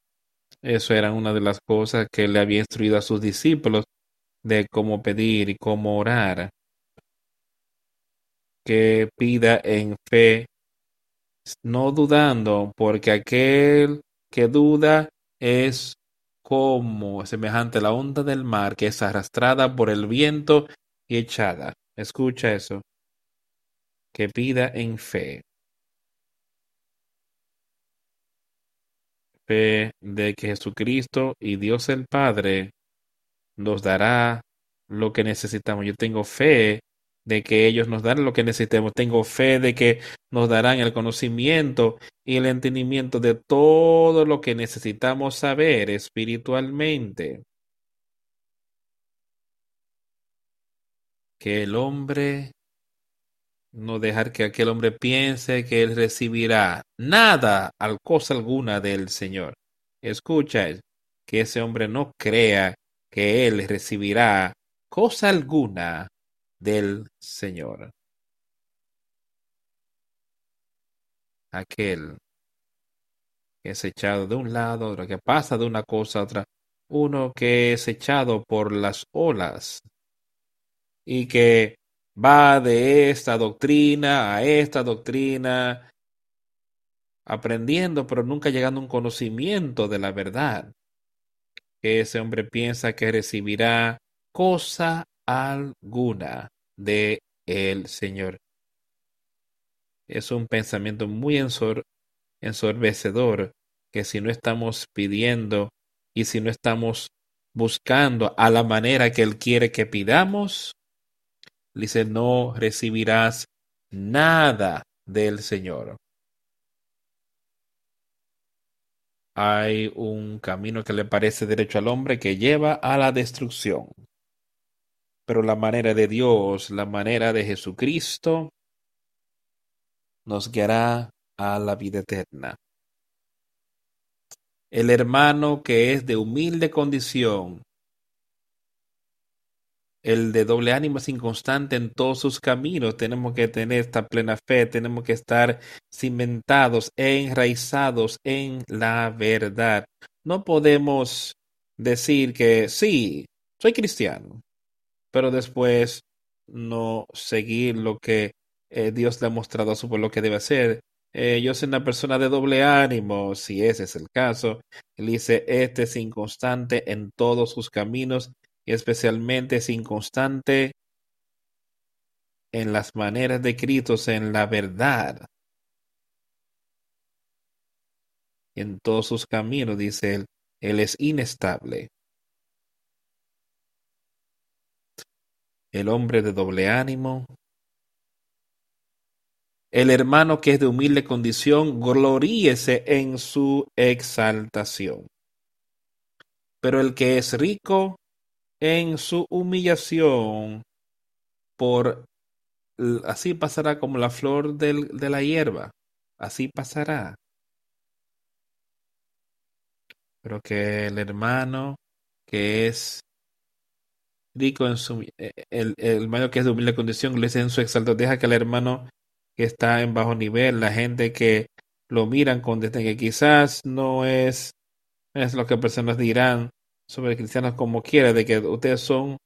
Eso era una de las cosas que le había instruido a sus discípulos de cómo pedir y cómo orar. Que pida en fe, no dudando, porque aquel que duda es como semejante a la onda del mar que es arrastrada por el viento y echada. Escucha eso. Que pida en fe. fe de que Jesucristo y Dios el Padre nos dará lo que necesitamos. Yo tengo fe de que ellos nos darán lo que necesitemos. Tengo fe de que nos darán el conocimiento y el entendimiento de todo lo que necesitamos saber espiritualmente. Que el hombre no dejar que aquel hombre piense que él recibirá nada, al cosa alguna del Señor. Escucha, que ese hombre no crea que él recibirá cosa alguna del Señor. Aquel que es echado de un lado, otro que pasa de una cosa a otra, uno que es echado por las olas y que va de esta doctrina a esta doctrina, aprendiendo, pero nunca llegando a un conocimiento de la verdad. Que ese hombre piensa que recibirá cosa alguna de el Señor. Es un pensamiento muy ensor ensorbecedor que si no estamos pidiendo y si no estamos buscando a la manera que Él quiere que pidamos, dice, no recibirás nada del Señor. Hay un camino que le parece derecho al hombre que lleva a la destrucción. Pero la manera de Dios, la manera de Jesucristo, nos guiará a la vida eterna. El hermano que es de humilde condición, el de doble ánimo es inconstante en todos sus caminos. Tenemos que tener esta plena fe, tenemos que estar cimentados enraizados en la verdad. No podemos decir que sí, soy cristiano, pero después no seguir lo que eh, Dios le ha mostrado a su pueblo que debe hacer. Eh, yo soy una persona de doble ánimo, si ese es el caso. Él dice, este es inconstante en todos sus caminos y especialmente es inconstante en las maneras de Cristo, en la verdad. En todos sus caminos, dice él, él es inestable. El hombre de doble ánimo, el hermano que es de humilde condición, gloríese en su exaltación. Pero el que es rico, en su humillación, por así pasará como la flor del, de la hierba, así pasará. Pero que el hermano que es rico en su eh, el, el hermano que es de humilde condición le dice en su exaltación, deja que el hermano que está en bajo nivel, la gente que lo miran con desdén, que quizás no es, es lo que personas dirán, sobre cristianos como quiera, de que ustedes son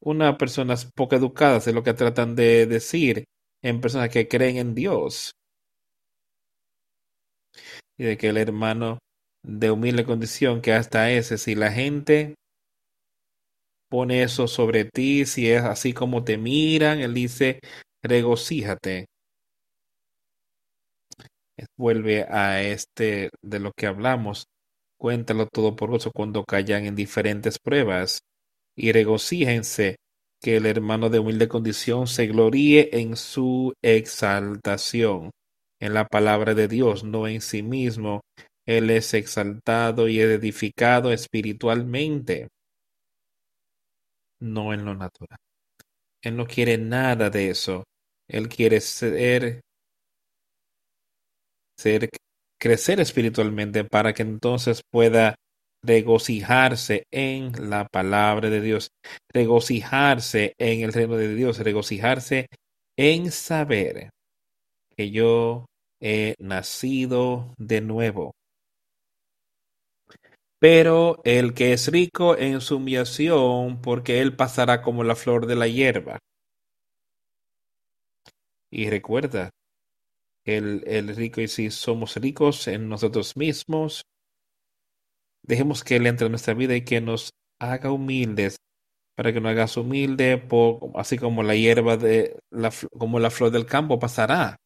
unas personas poco educadas, es lo que tratan de decir en personas que creen en Dios. Y de que el hermano de humilde condición, que hasta ese, si la gente pone eso sobre ti, si es así como te miran, él dice, regocíjate. Vuelve a este de lo que hablamos, Cuéntalo todo por eso cuando callan en diferentes pruebas, y regocíjense que el hermano de humilde condición se gloríe en su exaltación, en la palabra de Dios, no en sí mismo. Él es exaltado y edificado espiritualmente, no en lo natural. Él no quiere nada de eso. Él quiere ser, ser crecer espiritualmente para que entonces pueda regocijarse en la palabra de Dios, regocijarse en el reino de Dios, regocijarse en saber que yo he nacido de nuevo. Pero el que es rico en su humillación, porque él pasará como la flor de la hierba. Y recuerda, el, el rico y si somos ricos en nosotros mismos, dejemos que Él entre en nuestra vida y que nos haga humildes, para que nos hagas humilde, por, así como la hierba de la, como la flor del campo pasará.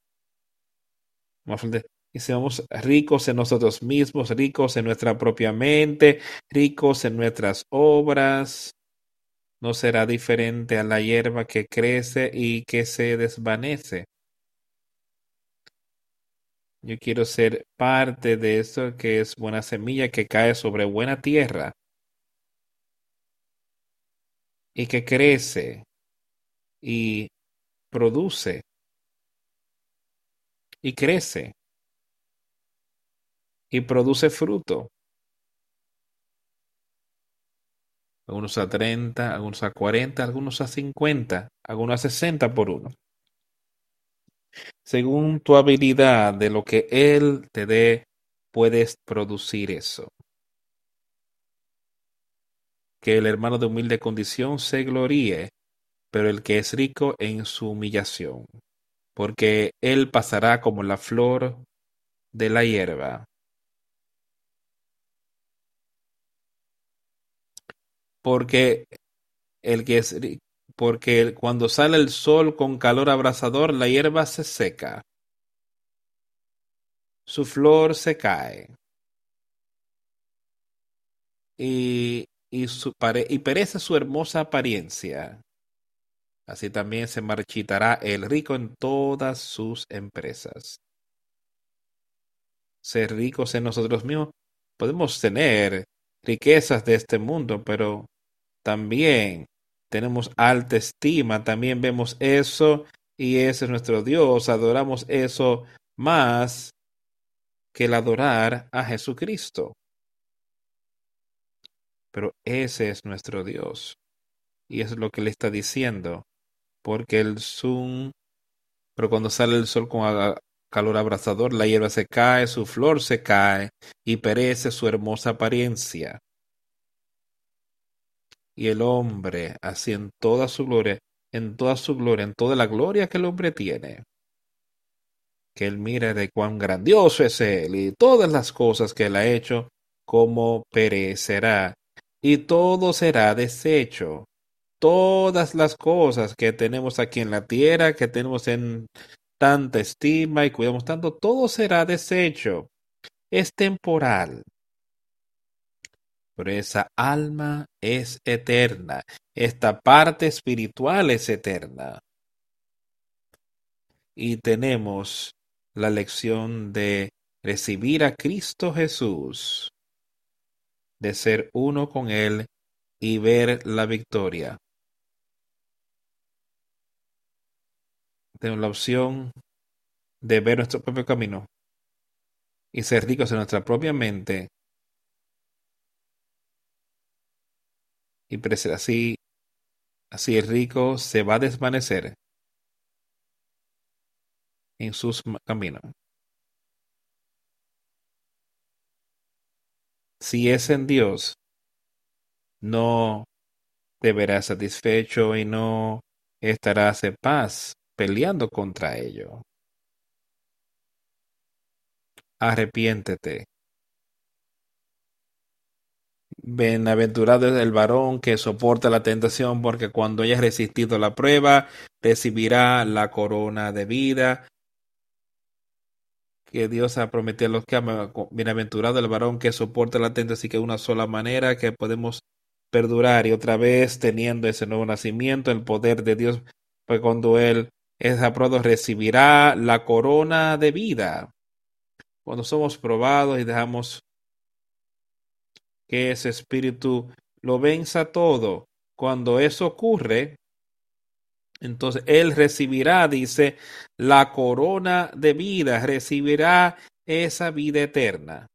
Y seamos ricos en nosotros mismos, ricos en nuestra propia mente, ricos en nuestras obras. No será diferente a la hierba que crece y que se desvanece. Yo quiero ser parte de eso que es buena semilla que cae sobre buena tierra y que crece y produce y crece y produce fruto. algunos a 30, algunos a 40, algunos a 50, algunos a 60 por uno. Según tu habilidad de lo que Él te dé, puedes producir eso. Que el hermano de humilde condición se gloríe, pero el que es rico en su humillación, porque Él pasará como la flor de la hierba. Porque el que es porque cuando sale el sol con calor abrasador, la hierba se seca, su flor se cae y, y, su, y perece su hermosa apariencia. Así también se marchitará el rico en todas sus empresas. Ser ricos en nosotros mismos, podemos tener riquezas de este mundo, pero también tenemos alta estima, también vemos eso y ese es nuestro Dios, adoramos eso más que el adorar a Jesucristo. Pero ese es nuestro Dios. Y es lo que le está diciendo. Porque el sun, pero cuando sale el sol con calor abrasador, la hierba se cae, su flor se cae y perece su hermosa apariencia y el hombre, así en toda su gloria, en toda su gloria, en toda la gloria que el hombre tiene. Que él mire de cuán grandioso es él y todas las cosas que él ha hecho, como perecerá, y todo será deshecho. Todas las cosas que tenemos aquí en la tierra, que tenemos en tanta estima y cuidamos tanto, todo será deshecho. Es temporal pero esa alma es eterna, esta parte espiritual es eterna. Y tenemos la lección de recibir a Cristo Jesús, de ser uno con Él y ver la victoria. Tenemos la opción de ver nuestro propio camino y ser ricos en nuestra propia mente y así, así el rico se va a desvanecer en sus caminos. Si es en Dios, no te verás satisfecho y no estarás en paz peleando contra ello. Arrepiéntete Bienaventurado es el varón que soporta la tentación, porque cuando haya resistido la prueba, recibirá la corona de vida que Dios ha prometido a los que aman. Bienaventurado el varón que soporta la tentación, así que una sola manera que podemos perdurar y otra vez teniendo ese nuevo nacimiento, el poder de Dios, pues cuando Él es aprobado, recibirá la corona de vida. Cuando somos probados y dejamos que ese espíritu lo venza todo. Cuando eso ocurre, entonces él recibirá, dice, la corona de vida, recibirá esa vida eterna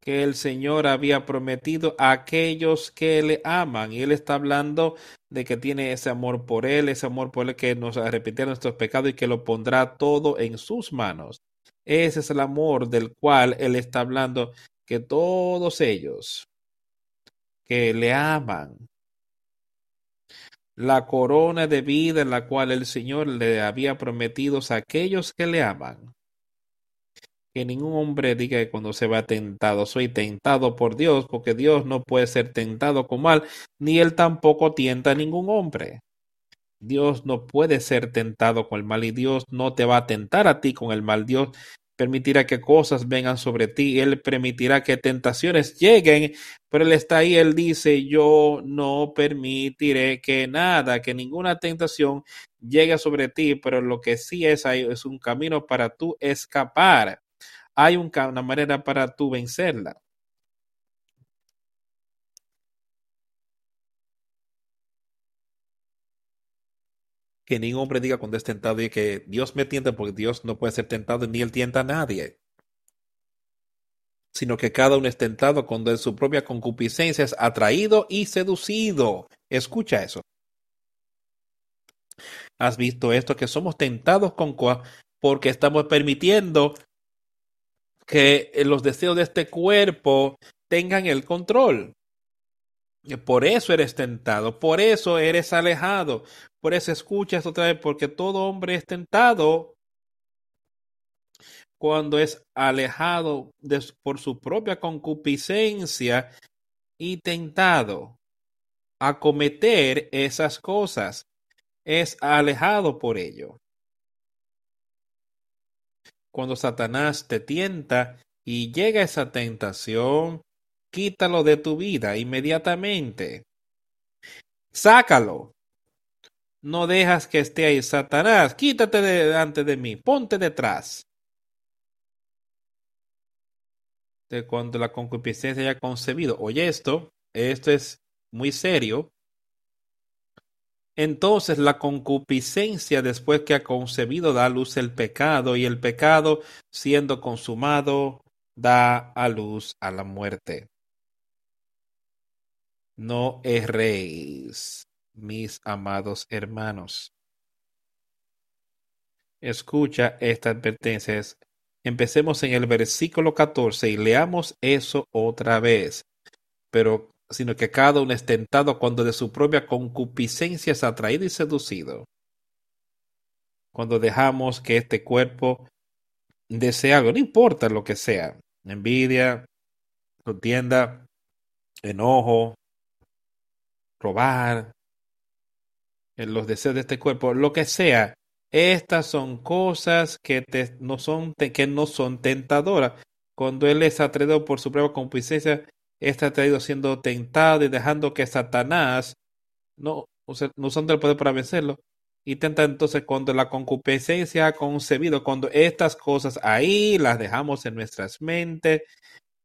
que el Señor había prometido a aquellos que le aman. Y él está hablando de que tiene ese amor por él, ese amor por él que nos arrepentirá nuestros pecados y que lo pondrá todo en sus manos. Ese es el amor del cual él está hablando que todos ellos que le aman, la corona de vida en la cual el Señor le había prometido a aquellos que le aman. Que ningún hombre diga que cuando se va tentado, soy tentado por Dios, porque Dios no puede ser tentado con mal, ni él tampoco tienta a ningún hombre. Dios no puede ser tentado con el mal y Dios no te va a tentar a ti con el mal. Dios permitirá que cosas vengan sobre ti, Él permitirá que tentaciones lleguen, pero Él está ahí, Él dice, yo no permitiré que nada, que ninguna tentación llegue sobre ti, pero lo que sí es, ahí es un camino para tú escapar, hay una manera para tú vencerla. Que ningún hombre diga cuando es tentado y que Dios me tienta porque Dios no puede ser tentado ni él tienta a nadie. sino que cada uno es tentado cuando en su propia concupiscencia es atraído y seducido. Escucha eso. ¿Has visto esto? Que somos tentados con porque estamos permitiendo que los deseos de este cuerpo tengan el control. Por eso eres tentado, por eso eres alejado, por eso escuchas otra vez, porque todo hombre es tentado cuando es alejado por su propia concupiscencia y tentado a cometer esas cosas, es alejado por ello. Cuando Satanás te tienta y llega esa tentación, quítalo de tu vida inmediatamente. Sácalo. No dejas que esté ahí. Satanás, quítate de delante de mí, ponte detrás. De cuando la concupiscencia haya concebido. Oye esto, esto es muy serio. Entonces la concupiscencia después que ha concebido da a luz el pecado y el pecado siendo consumado da a luz a la muerte. No erréis, mis amados hermanos. Escucha esta advertencia. Empecemos en el versículo 14 y leamos eso otra vez. Pero sino que cada uno es tentado cuando de su propia concupiscencia es atraído y seducido. Cuando dejamos que este cuerpo desee algo, no importa lo que sea, envidia, contienda, enojo, robar, en los deseos de este cuerpo, lo que sea. Estas son cosas que, no, son, que no son tentadoras. Cuando él es atraído por su propia concupiscencia, está atraído siendo tentado y dejando que Satanás, no, no usando el poder para vencerlo, intenta entonces cuando la concupiscencia ha concebido, cuando estas cosas ahí las dejamos en nuestras mentes,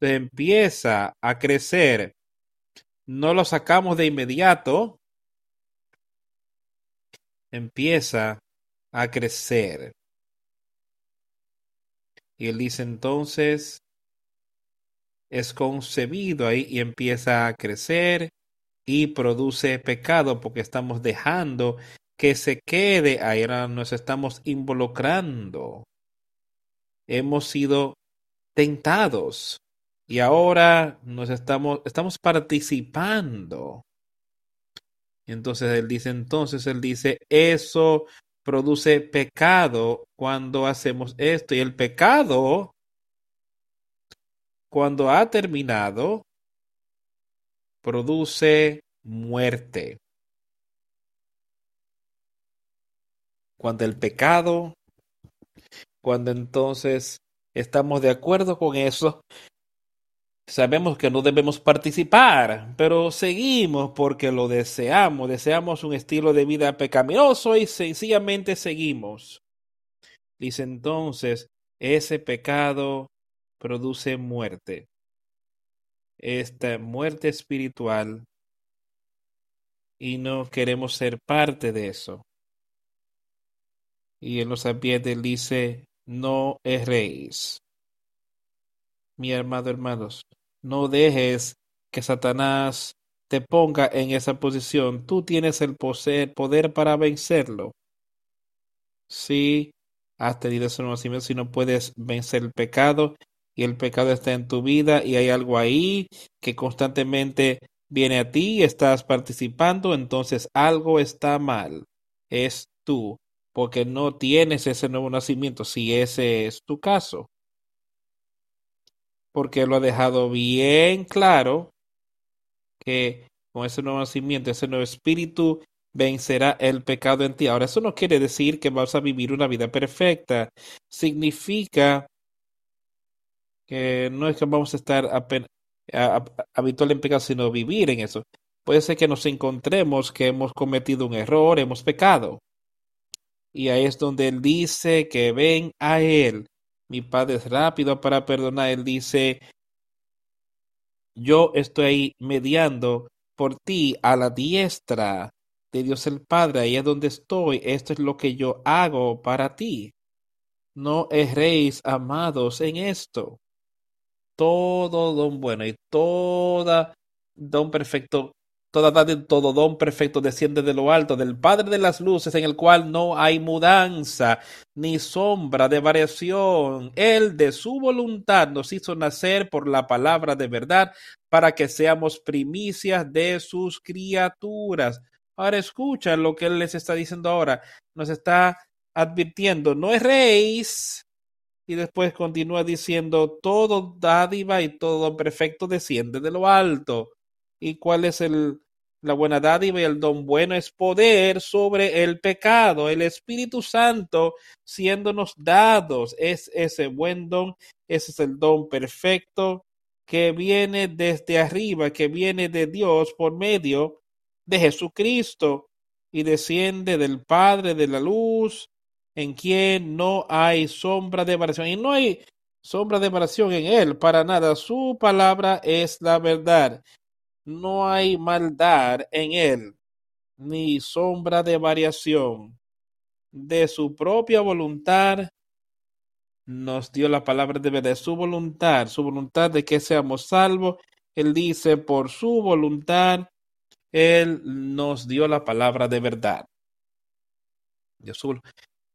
empieza a crecer no lo sacamos de inmediato, empieza a crecer. Y él dice entonces, es concebido ahí y empieza a crecer y produce pecado porque estamos dejando que se quede ahí, nos estamos involucrando. Hemos sido tentados y ahora nos estamos, estamos participando. Entonces él dice, entonces él dice, eso produce pecado cuando hacemos esto. Y el pecado, cuando ha terminado, produce muerte. Cuando el pecado, cuando entonces estamos de acuerdo con eso, Sabemos que no debemos participar, pero seguimos porque lo deseamos, deseamos un estilo de vida pecaminoso y sencillamente seguimos. Dice entonces, ese pecado produce muerte. Esta muerte espiritual y no queremos ser parte de eso. Y en los ambientes dice, no erréis. Mi hermano, hermanos, no dejes que Satanás te ponga en esa posición. Tú tienes el poder para vencerlo. Si has tenido ese conocimiento, si no puedes vencer el pecado y el pecado está en tu vida y hay algo ahí que constantemente viene a ti y estás participando, entonces algo está mal. Es tú, porque no tienes ese nuevo nacimiento, si ese es tu caso porque lo ha dejado bien claro que con ese nuevo nacimiento, ese nuevo espíritu, vencerá el pecado en ti. Ahora, eso no quiere decir que vas a vivir una vida perfecta. Significa que no es que vamos a estar habitual en pecado, sino vivir en eso. Puede ser que nos encontremos que hemos cometido un error, hemos pecado. Y ahí es donde Él dice que ven a Él mi Padre es rápido para perdonar. Él dice, yo estoy mediando por ti a la diestra de Dios el Padre. Ahí es donde estoy. Esto es lo que yo hago para ti. No erréis, amados, en esto. todo don bueno y toda don perfecto, todo don perfecto desciende de lo alto, del Padre de las luces, en el cual no hay mudanza ni sombra de variación. Él de su voluntad nos hizo nacer por la palabra de verdad para que seamos primicias de sus criaturas. Ahora escucha lo que él les está diciendo ahora. Nos está advirtiendo, no es reis. Y después continúa diciendo, todo dádiva y todo perfecto desciende de lo alto. ¿Y cuál es el, la buena dádiva y el don bueno? Es poder sobre el pecado. El Espíritu Santo siéndonos dados es ese buen don, ese es el don perfecto que viene desde arriba, que viene de Dios por medio de Jesucristo y desciende del Padre de la luz, en quien no hay sombra de variación. Y no hay sombra de variación en él, para nada. Su palabra es la verdad. No hay maldad en él, ni sombra de variación. De su propia voluntad nos dio la palabra de verdad, su voluntad, su voluntad de que seamos salvos. Él dice, por su voluntad, Él nos dio la palabra de verdad. Dios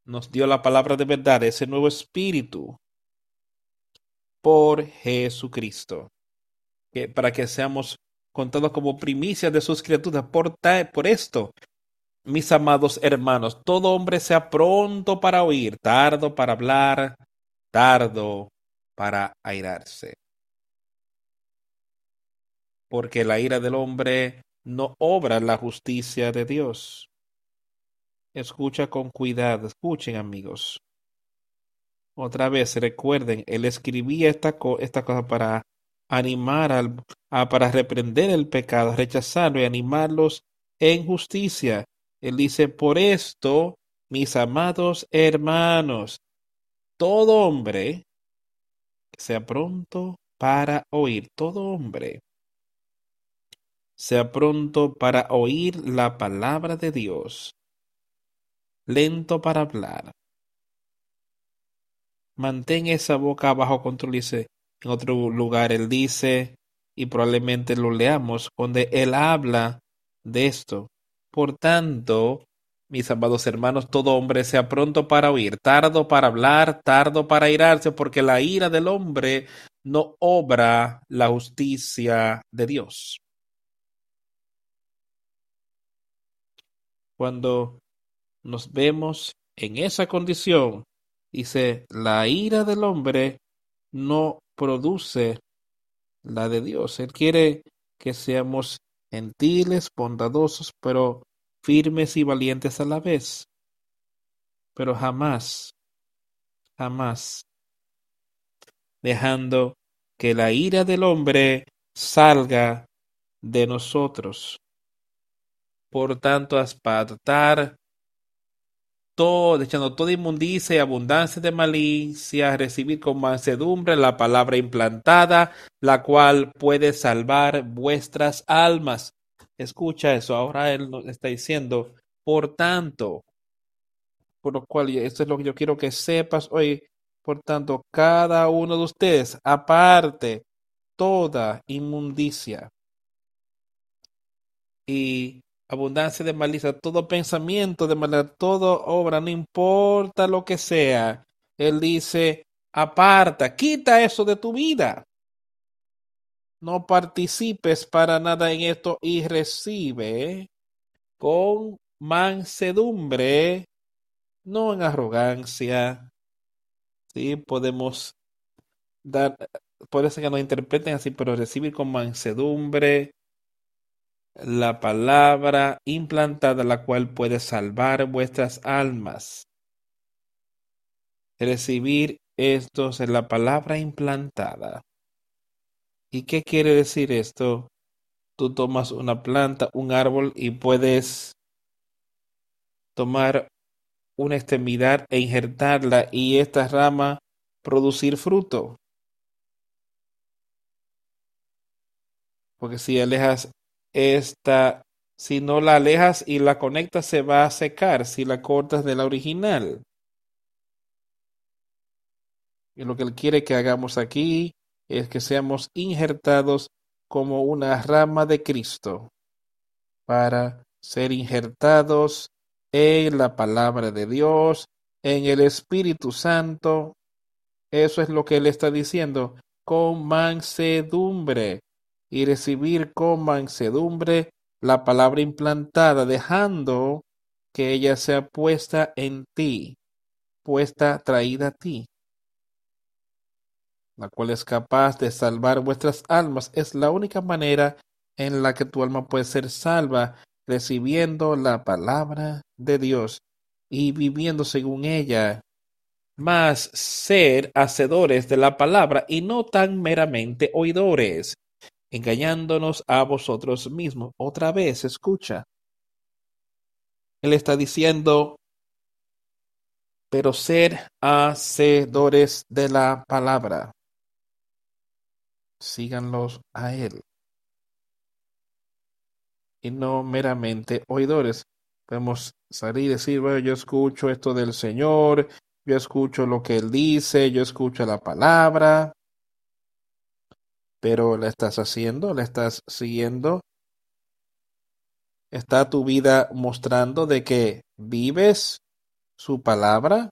nos dio la palabra de verdad, ese nuevo espíritu, por Jesucristo, que, para que seamos contados como primicias de sus criaturas. Por, por esto, mis amados hermanos, todo hombre sea pronto para oír, tardo para hablar, tardo para airarse. Porque la ira del hombre no obra la justicia de Dios. Escucha con cuidado, escuchen amigos. Otra vez, recuerden, él escribía esta, esta cosa para animar al, a, para reprender el pecado, rechazarlo y animarlos en justicia. Él dice, por esto, mis amados hermanos, todo hombre sea pronto para oír, todo hombre sea pronto para oír la palabra de Dios, lento para hablar. Mantén esa boca bajo control, dice en otro lugar, él dice, y probablemente lo leamos, donde él habla de esto. Por tanto, mis amados hermanos, todo hombre sea pronto para oír, tardo para hablar, tardo para irarse, porque la ira del hombre no obra la justicia de Dios. Cuando nos vemos en esa condición, dice, la ira del hombre no produce la de Dios. Él quiere que seamos gentiles, bondadosos, pero firmes y valientes a la vez. Pero jamás, jamás dejando que la ira del hombre salga de nosotros. Por tanto, apartar todo, echando toda inmundicia y abundancia de malicia, recibir con mansedumbre la palabra implantada, la cual puede salvar vuestras almas. Escucha eso, ahora él nos está diciendo, por tanto, por lo cual, esto es lo que yo quiero que sepas hoy, por tanto, cada uno de ustedes, aparte toda inmundicia y abundancia de malicia, todo pensamiento de maldad, toda obra, no importa lo que sea. Él dice, aparta, quita eso de tu vida. No participes para nada en esto y recibe con mansedumbre, no en arrogancia. Sí, podemos dar, puede ser que nos interpreten así, pero recibir con mansedumbre, la palabra implantada, la cual puede salvar vuestras almas. Recibir esto es la palabra implantada. ¿Y qué quiere decir esto? Tú tomas una planta, un árbol y puedes tomar una extremidad e injertarla y esta rama producir fruto. Porque si alejas esta, si no la alejas y la conectas, se va a secar si la cortas de la original. Y lo que él quiere que hagamos aquí es que seamos injertados como una rama de Cristo para ser injertados en la palabra de Dios, en el Espíritu Santo. Eso es lo que él está diciendo, con mansedumbre y recibir con mansedumbre la palabra implantada, dejando que ella sea puesta en ti, puesta, traída a ti, la cual es capaz de salvar vuestras almas. Es la única manera en la que tu alma puede ser salva, recibiendo la palabra de Dios y viviendo según ella. Más ser hacedores de la palabra y no tan meramente oidores, engañándonos a vosotros mismos. Otra vez, escucha. Él está diciendo, pero ser hacedores de la palabra. Síganlos a Él. Y no meramente oidores. Podemos salir y decir, bueno, yo escucho esto del Señor, yo escucho lo que Él dice, yo escucho la palabra, pero ¿la estás haciendo? ¿La estás siguiendo? ¿Está tu vida mostrando de que vives su palabra?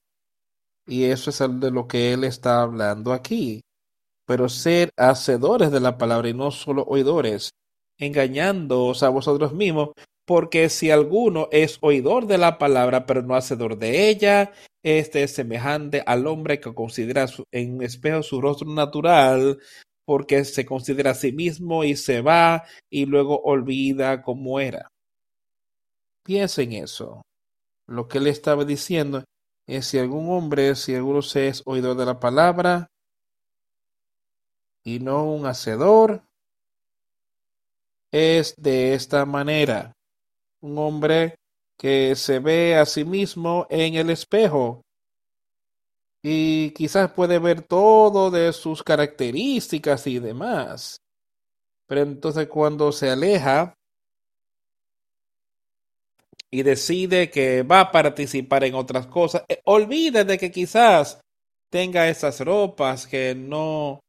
Y eso es de lo que Él está hablando aquí. Pero ser hacedores de la palabra y no solo oidores, engañándoos a vosotros mismos, porque si alguno es oidor de la palabra, pero no hacedor de ella, este es semejante al hombre que considera en espejo su rostro natural, porque se considera a sí mismo y se va y luego olvida cómo era. Piensa en eso. Lo que él estaba diciendo es si algún hombre, si alguno se es oidor de la palabra y no un hacedor, es de esta manera. Un hombre que se ve a sí mismo en el espejo y quizás puede ver todo de sus características y demás. Pero entonces cuando se aleja y decide que va a participar en otras cosas, eh, olvide de que quizás tenga esas ropas que no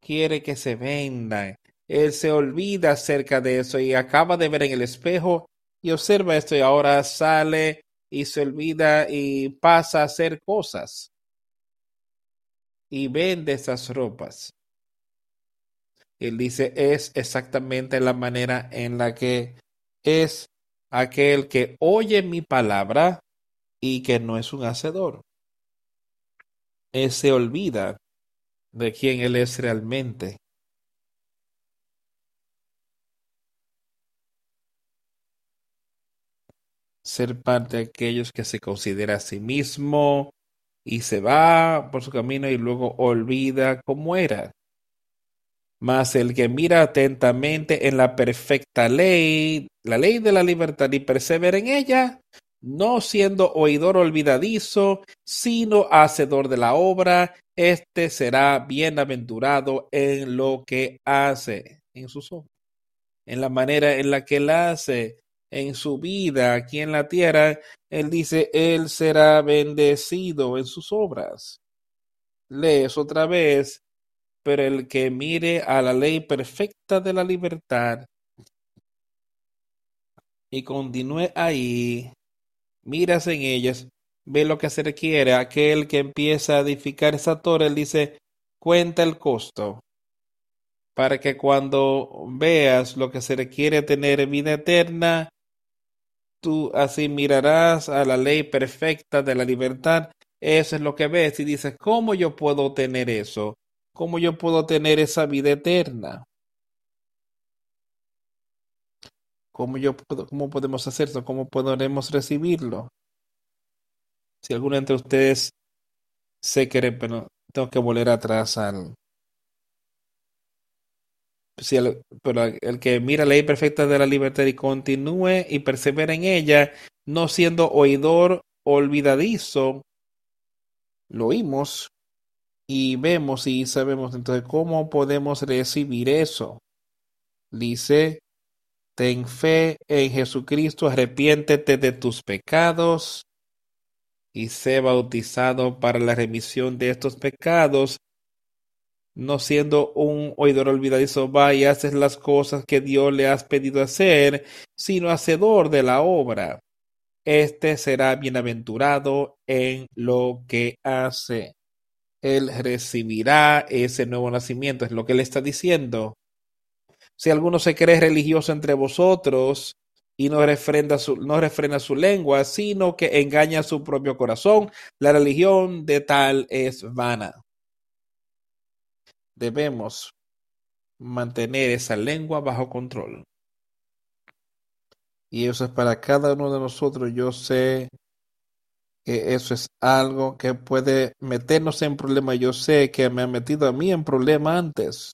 quiere que se vendan. Él se olvida acerca de eso y acaba de ver en el espejo y observa esto y ahora sale y se olvida y pasa a hacer cosas y vende esas ropas. Él dice es exactamente la manera en la que es aquel que oye mi palabra y que no es un hacedor. Él se olvida de quién él es realmente. Ser parte de aquellos que se considera a sí mismo y se va por su camino y luego olvida cómo era. Mas el que mira atentamente en la perfecta ley, la ley de la libertad y persevera en ella, no siendo oidor olvidadizo, sino hacedor de la obra, éste será bienaventurado en lo que hace, en sus obras, en la manera en la que la hace, en su vida aquí en la tierra, él dice, él será bendecido en sus obras. Lees otra vez, pero el que mire a la ley perfecta de la libertad y continúe ahí, miras en ellas, ve lo que se requiere. Aquel que empieza a edificar esa torre, él dice, cuenta el costo, para que cuando veas lo que se requiere tener vida eterna, tú así mirarás a la ley perfecta de la libertad. Eso es lo que ves y dices, ¿cómo yo puedo tener eso? ¿Cómo yo puedo tener esa vida eterna? ¿Cómo, yo, cómo podemos hacer eso? ¿Cómo podremos recibirlo? Si alguno entre ustedes se quiere, pero tengo que volver atrás al... Si el, pero el que mira la ley perfecta de la libertad y continúe y persevera en ella, no siendo oidor olvidadizo, lo oímos y vemos y sabemos entonces cómo podemos recibir eso. Dice, ten fe en Jesucristo, arrepiéntete de tus pecados y sé bautizado para la remisión de estos pecados no siendo un oidor olvidadizo, va y haces las cosas que Dios le has pedido hacer, sino hacedor de la obra. Este será bienaventurado en lo que hace. Él recibirá ese nuevo nacimiento, es lo que él está diciendo. Si alguno se cree religioso entre vosotros y no refrena su, no refrena su lengua, sino que engaña su propio corazón, la religión de tal es vana debemos mantener esa lengua bajo control. Y eso es para cada uno de nosotros. Yo sé que eso es algo que puede meternos en problemas. Yo sé que me ha metido a mí en problemas antes.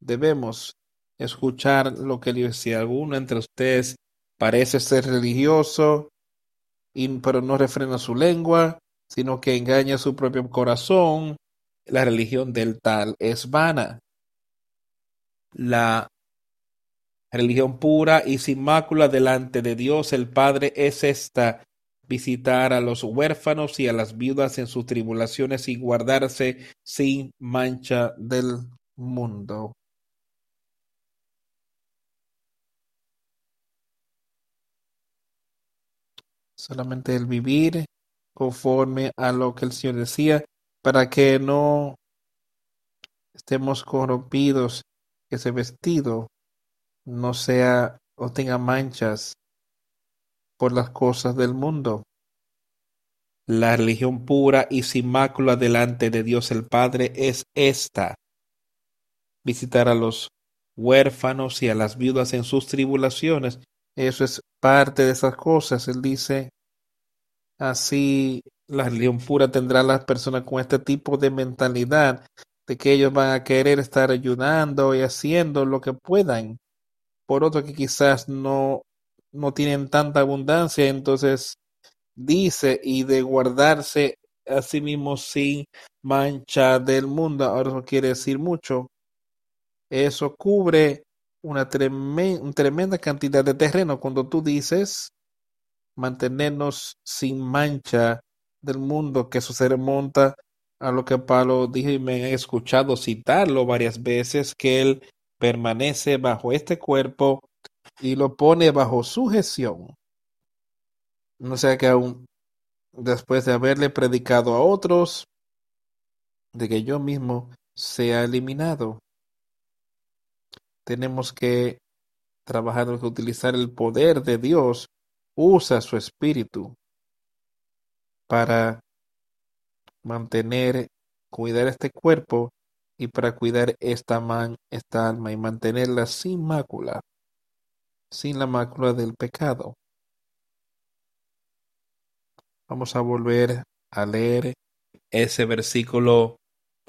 Debemos escuchar lo que dice. Si alguno entre ustedes parece ser religioso, pero no refrena su lengua, sino que engaña su propio corazón, la religión del tal es vana. La religión pura y sin mácula delante de Dios el Padre es esta, visitar a los huérfanos y a las viudas en sus tribulaciones y guardarse sin mancha del mundo. Solamente el vivir conforme a lo que el Señor decía, para que no estemos corrompidos, que ese vestido no sea o tenga manchas por las cosas del mundo. La religión pura y sin mácula delante de Dios el Padre es esta, visitar a los huérfanos y a las viudas en sus tribulaciones. Eso es parte de esas cosas. Él dice, así la religión pura tendrá a las personas con este tipo de mentalidad de que ellos van a querer estar ayudando y haciendo lo que puedan. Por otro que quizás no, no tienen tanta abundancia, entonces dice y de guardarse a sí mismo sin mancha del mundo, ahora eso quiere decir mucho. Eso cubre una tremenda cantidad de terreno. Cuando tú dices mantenernos sin mancha del mundo, que eso se remonta a lo que Pablo dijo y me he escuchado citarlo varias veces, que él permanece bajo este cuerpo y lo pone bajo sujeción. No sea que aún después de haberle predicado a otros, de que yo mismo sea eliminado. Tenemos que trabajar, utilizar el poder de Dios, usa su espíritu para mantener, cuidar este cuerpo y para cuidar esta, man, esta alma y mantenerla sin mácula, sin la mácula del pecado. Vamos a volver a leer ese versículo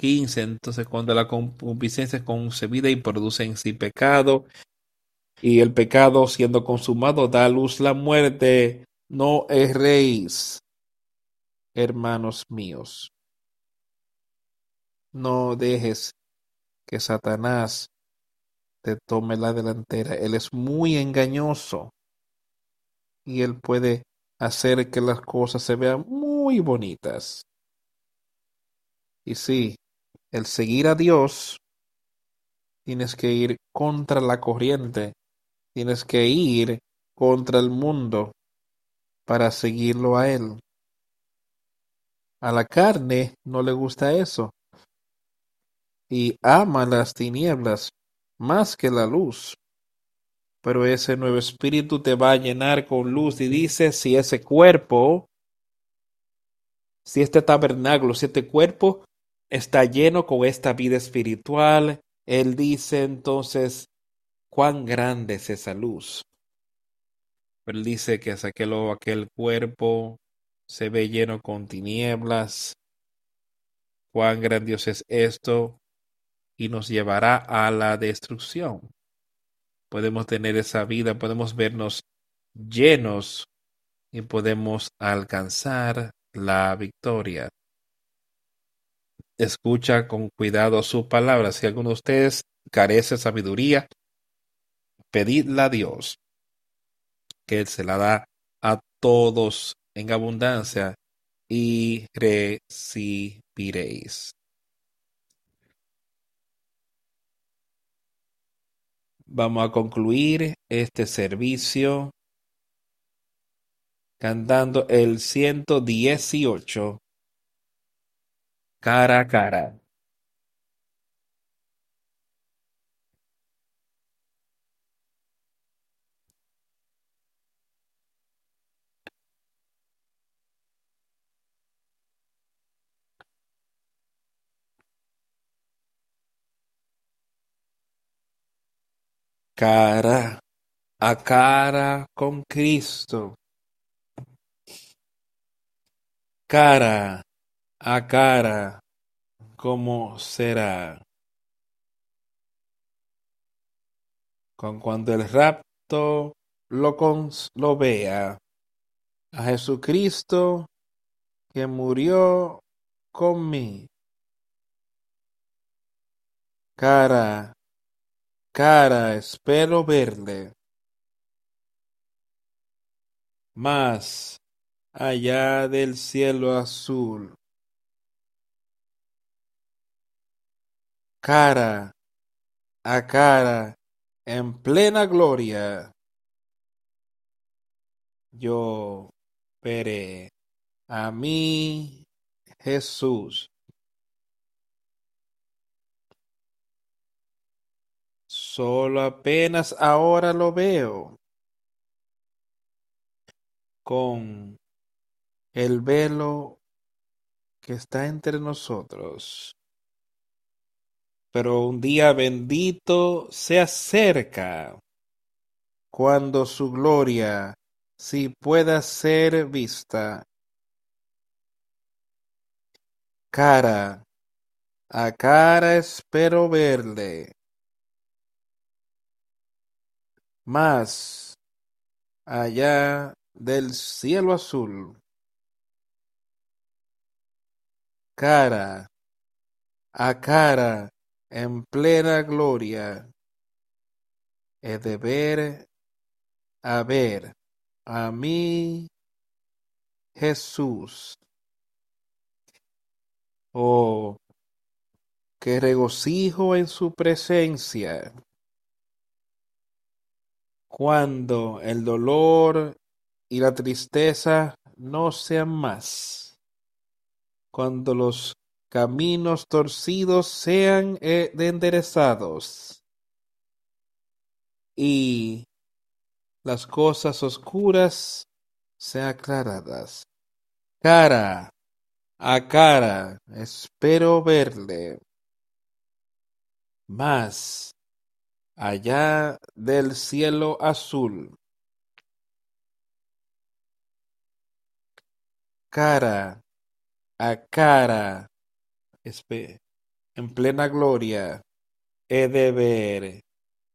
15. Entonces, cuando la concupiscencia es concebida y produce en sí pecado, y el pecado siendo consumado da luz la muerte, no erréis, hermanos míos. No dejes que Satanás te tome la delantera. Él es muy engañoso y él puede hacer que las cosas se vean muy bonitas. Y sí, el seguir a Dios, tienes que ir contra la corriente, tienes que ir contra el mundo para seguirlo a Él. A la carne no le gusta eso y ama las tinieblas más que la luz. Pero ese nuevo espíritu te va a llenar con luz y dice si ese cuerpo, si este tabernáculo, si este cuerpo está lleno con esta vida espiritual, él dice entonces cuán grande es esa luz. Él dice que es aquel cuerpo se ve lleno con tinieblas. Cuán grandioso es esto y nos llevará a la destrucción. Podemos tener esa vida, podemos vernos llenos y podemos alcanzar la victoria. Escucha con cuidado sus palabras. Si alguno de ustedes carece de sabiduría, pedidla a Dios, que Él se la da a todos en abundancia, y recibiréis. Vamos a concluir este servicio cantando el 118 cara a cara. Cara a cara con Cristo. Cara a cara, ¿cómo será? Con cuando el rapto lo, cons- vea, a Jesucristo que murió con mí. Cara, cara, espero verle. Más allá del cielo azul. Cara a cara, en plena gloria. Yo veré a mí, Jesús. Solo apenas ahora lo veo con el velo que está entre nosotros. Pero un día bendito se acerca cuando su gloria sí pueda ser vista cara a cara espero verle más allá del cielo azul. Cara a cara en plena gloria he de ver a ver a mí Jesús. Oh qué regocijo en su presencia cuando el dolor y la tristeza no sean más, cuando los caminos torcidos sean eh, enderezados. Y las cosas oscuras sean aclaradas. Cara a cara, espero verle más allá del cielo azul. Cara a cara, en plena gloria, he de ver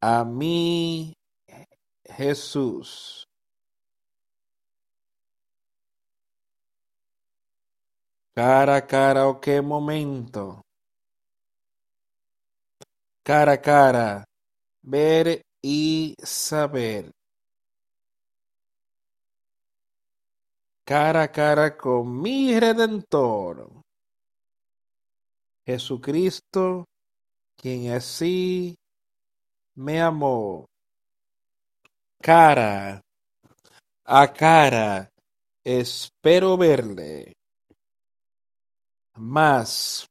a mí, Jesús. Cara a cara, o qué momento. Cara a cara, ver y saber. Cara a cara con mi Redentor. Jesucristo, quien así me amó. Cara a cara, espero verle. Más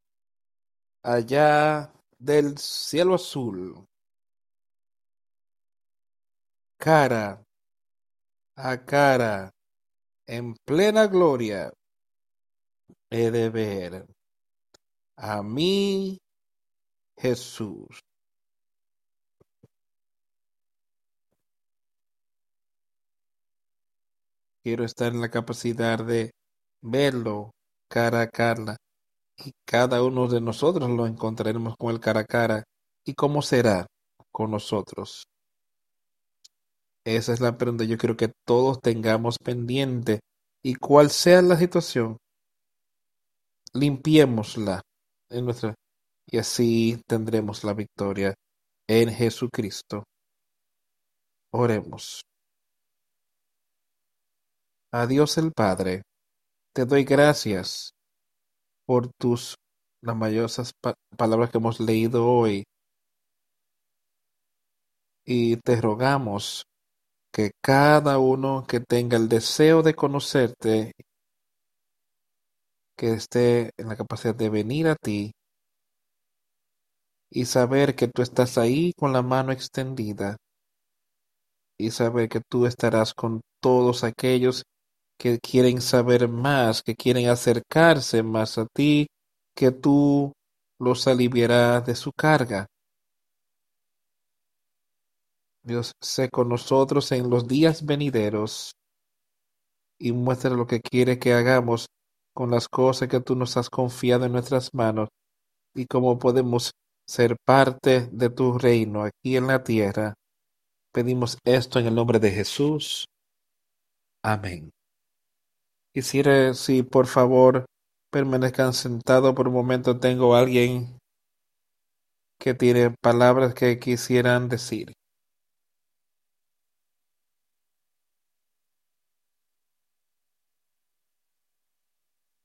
allá del cielo azul. Cara a cara, en plena gloria, he de ver a mí, Jesús. Quiero estar en la capacidad de verlo cara a cara y cada uno de nosotros lo encontraremos con el cara a cara. ¿Y cómo será con nosotros? Esa es la pregunta yo quiero que todos tengamos pendiente. Y cual sea la situación, limpiémosla en nuestra y así tendremos la victoria en Jesucristo. Oremos. A Dios el Padre, te doy gracias por tus las maravillosas pa- palabras que hemos leído hoy y te rogamos que cada uno que tenga el deseo de conocerte, que esté en la capacidad de venir a ti y saber que tú estás ahí con la mano extendida y saber que tú estarás con todos aquellos que quieren saber más, que quieren acercarse más a ti, que tú los aliviarás de su carga. Dios, sé con nosotros en los días venideros y muestra lo que quiere que hagamos con las cosas que tú nos has confiado en nuestras manos y cómo podemos ser parte de tu reino aquí en la tierra. Pedimos esto en el nombre de Jesús. Amén. Quisiera, si por favor permanezcan sentados por un momento, tengo a alguien que tiene palabras que quisieran decir.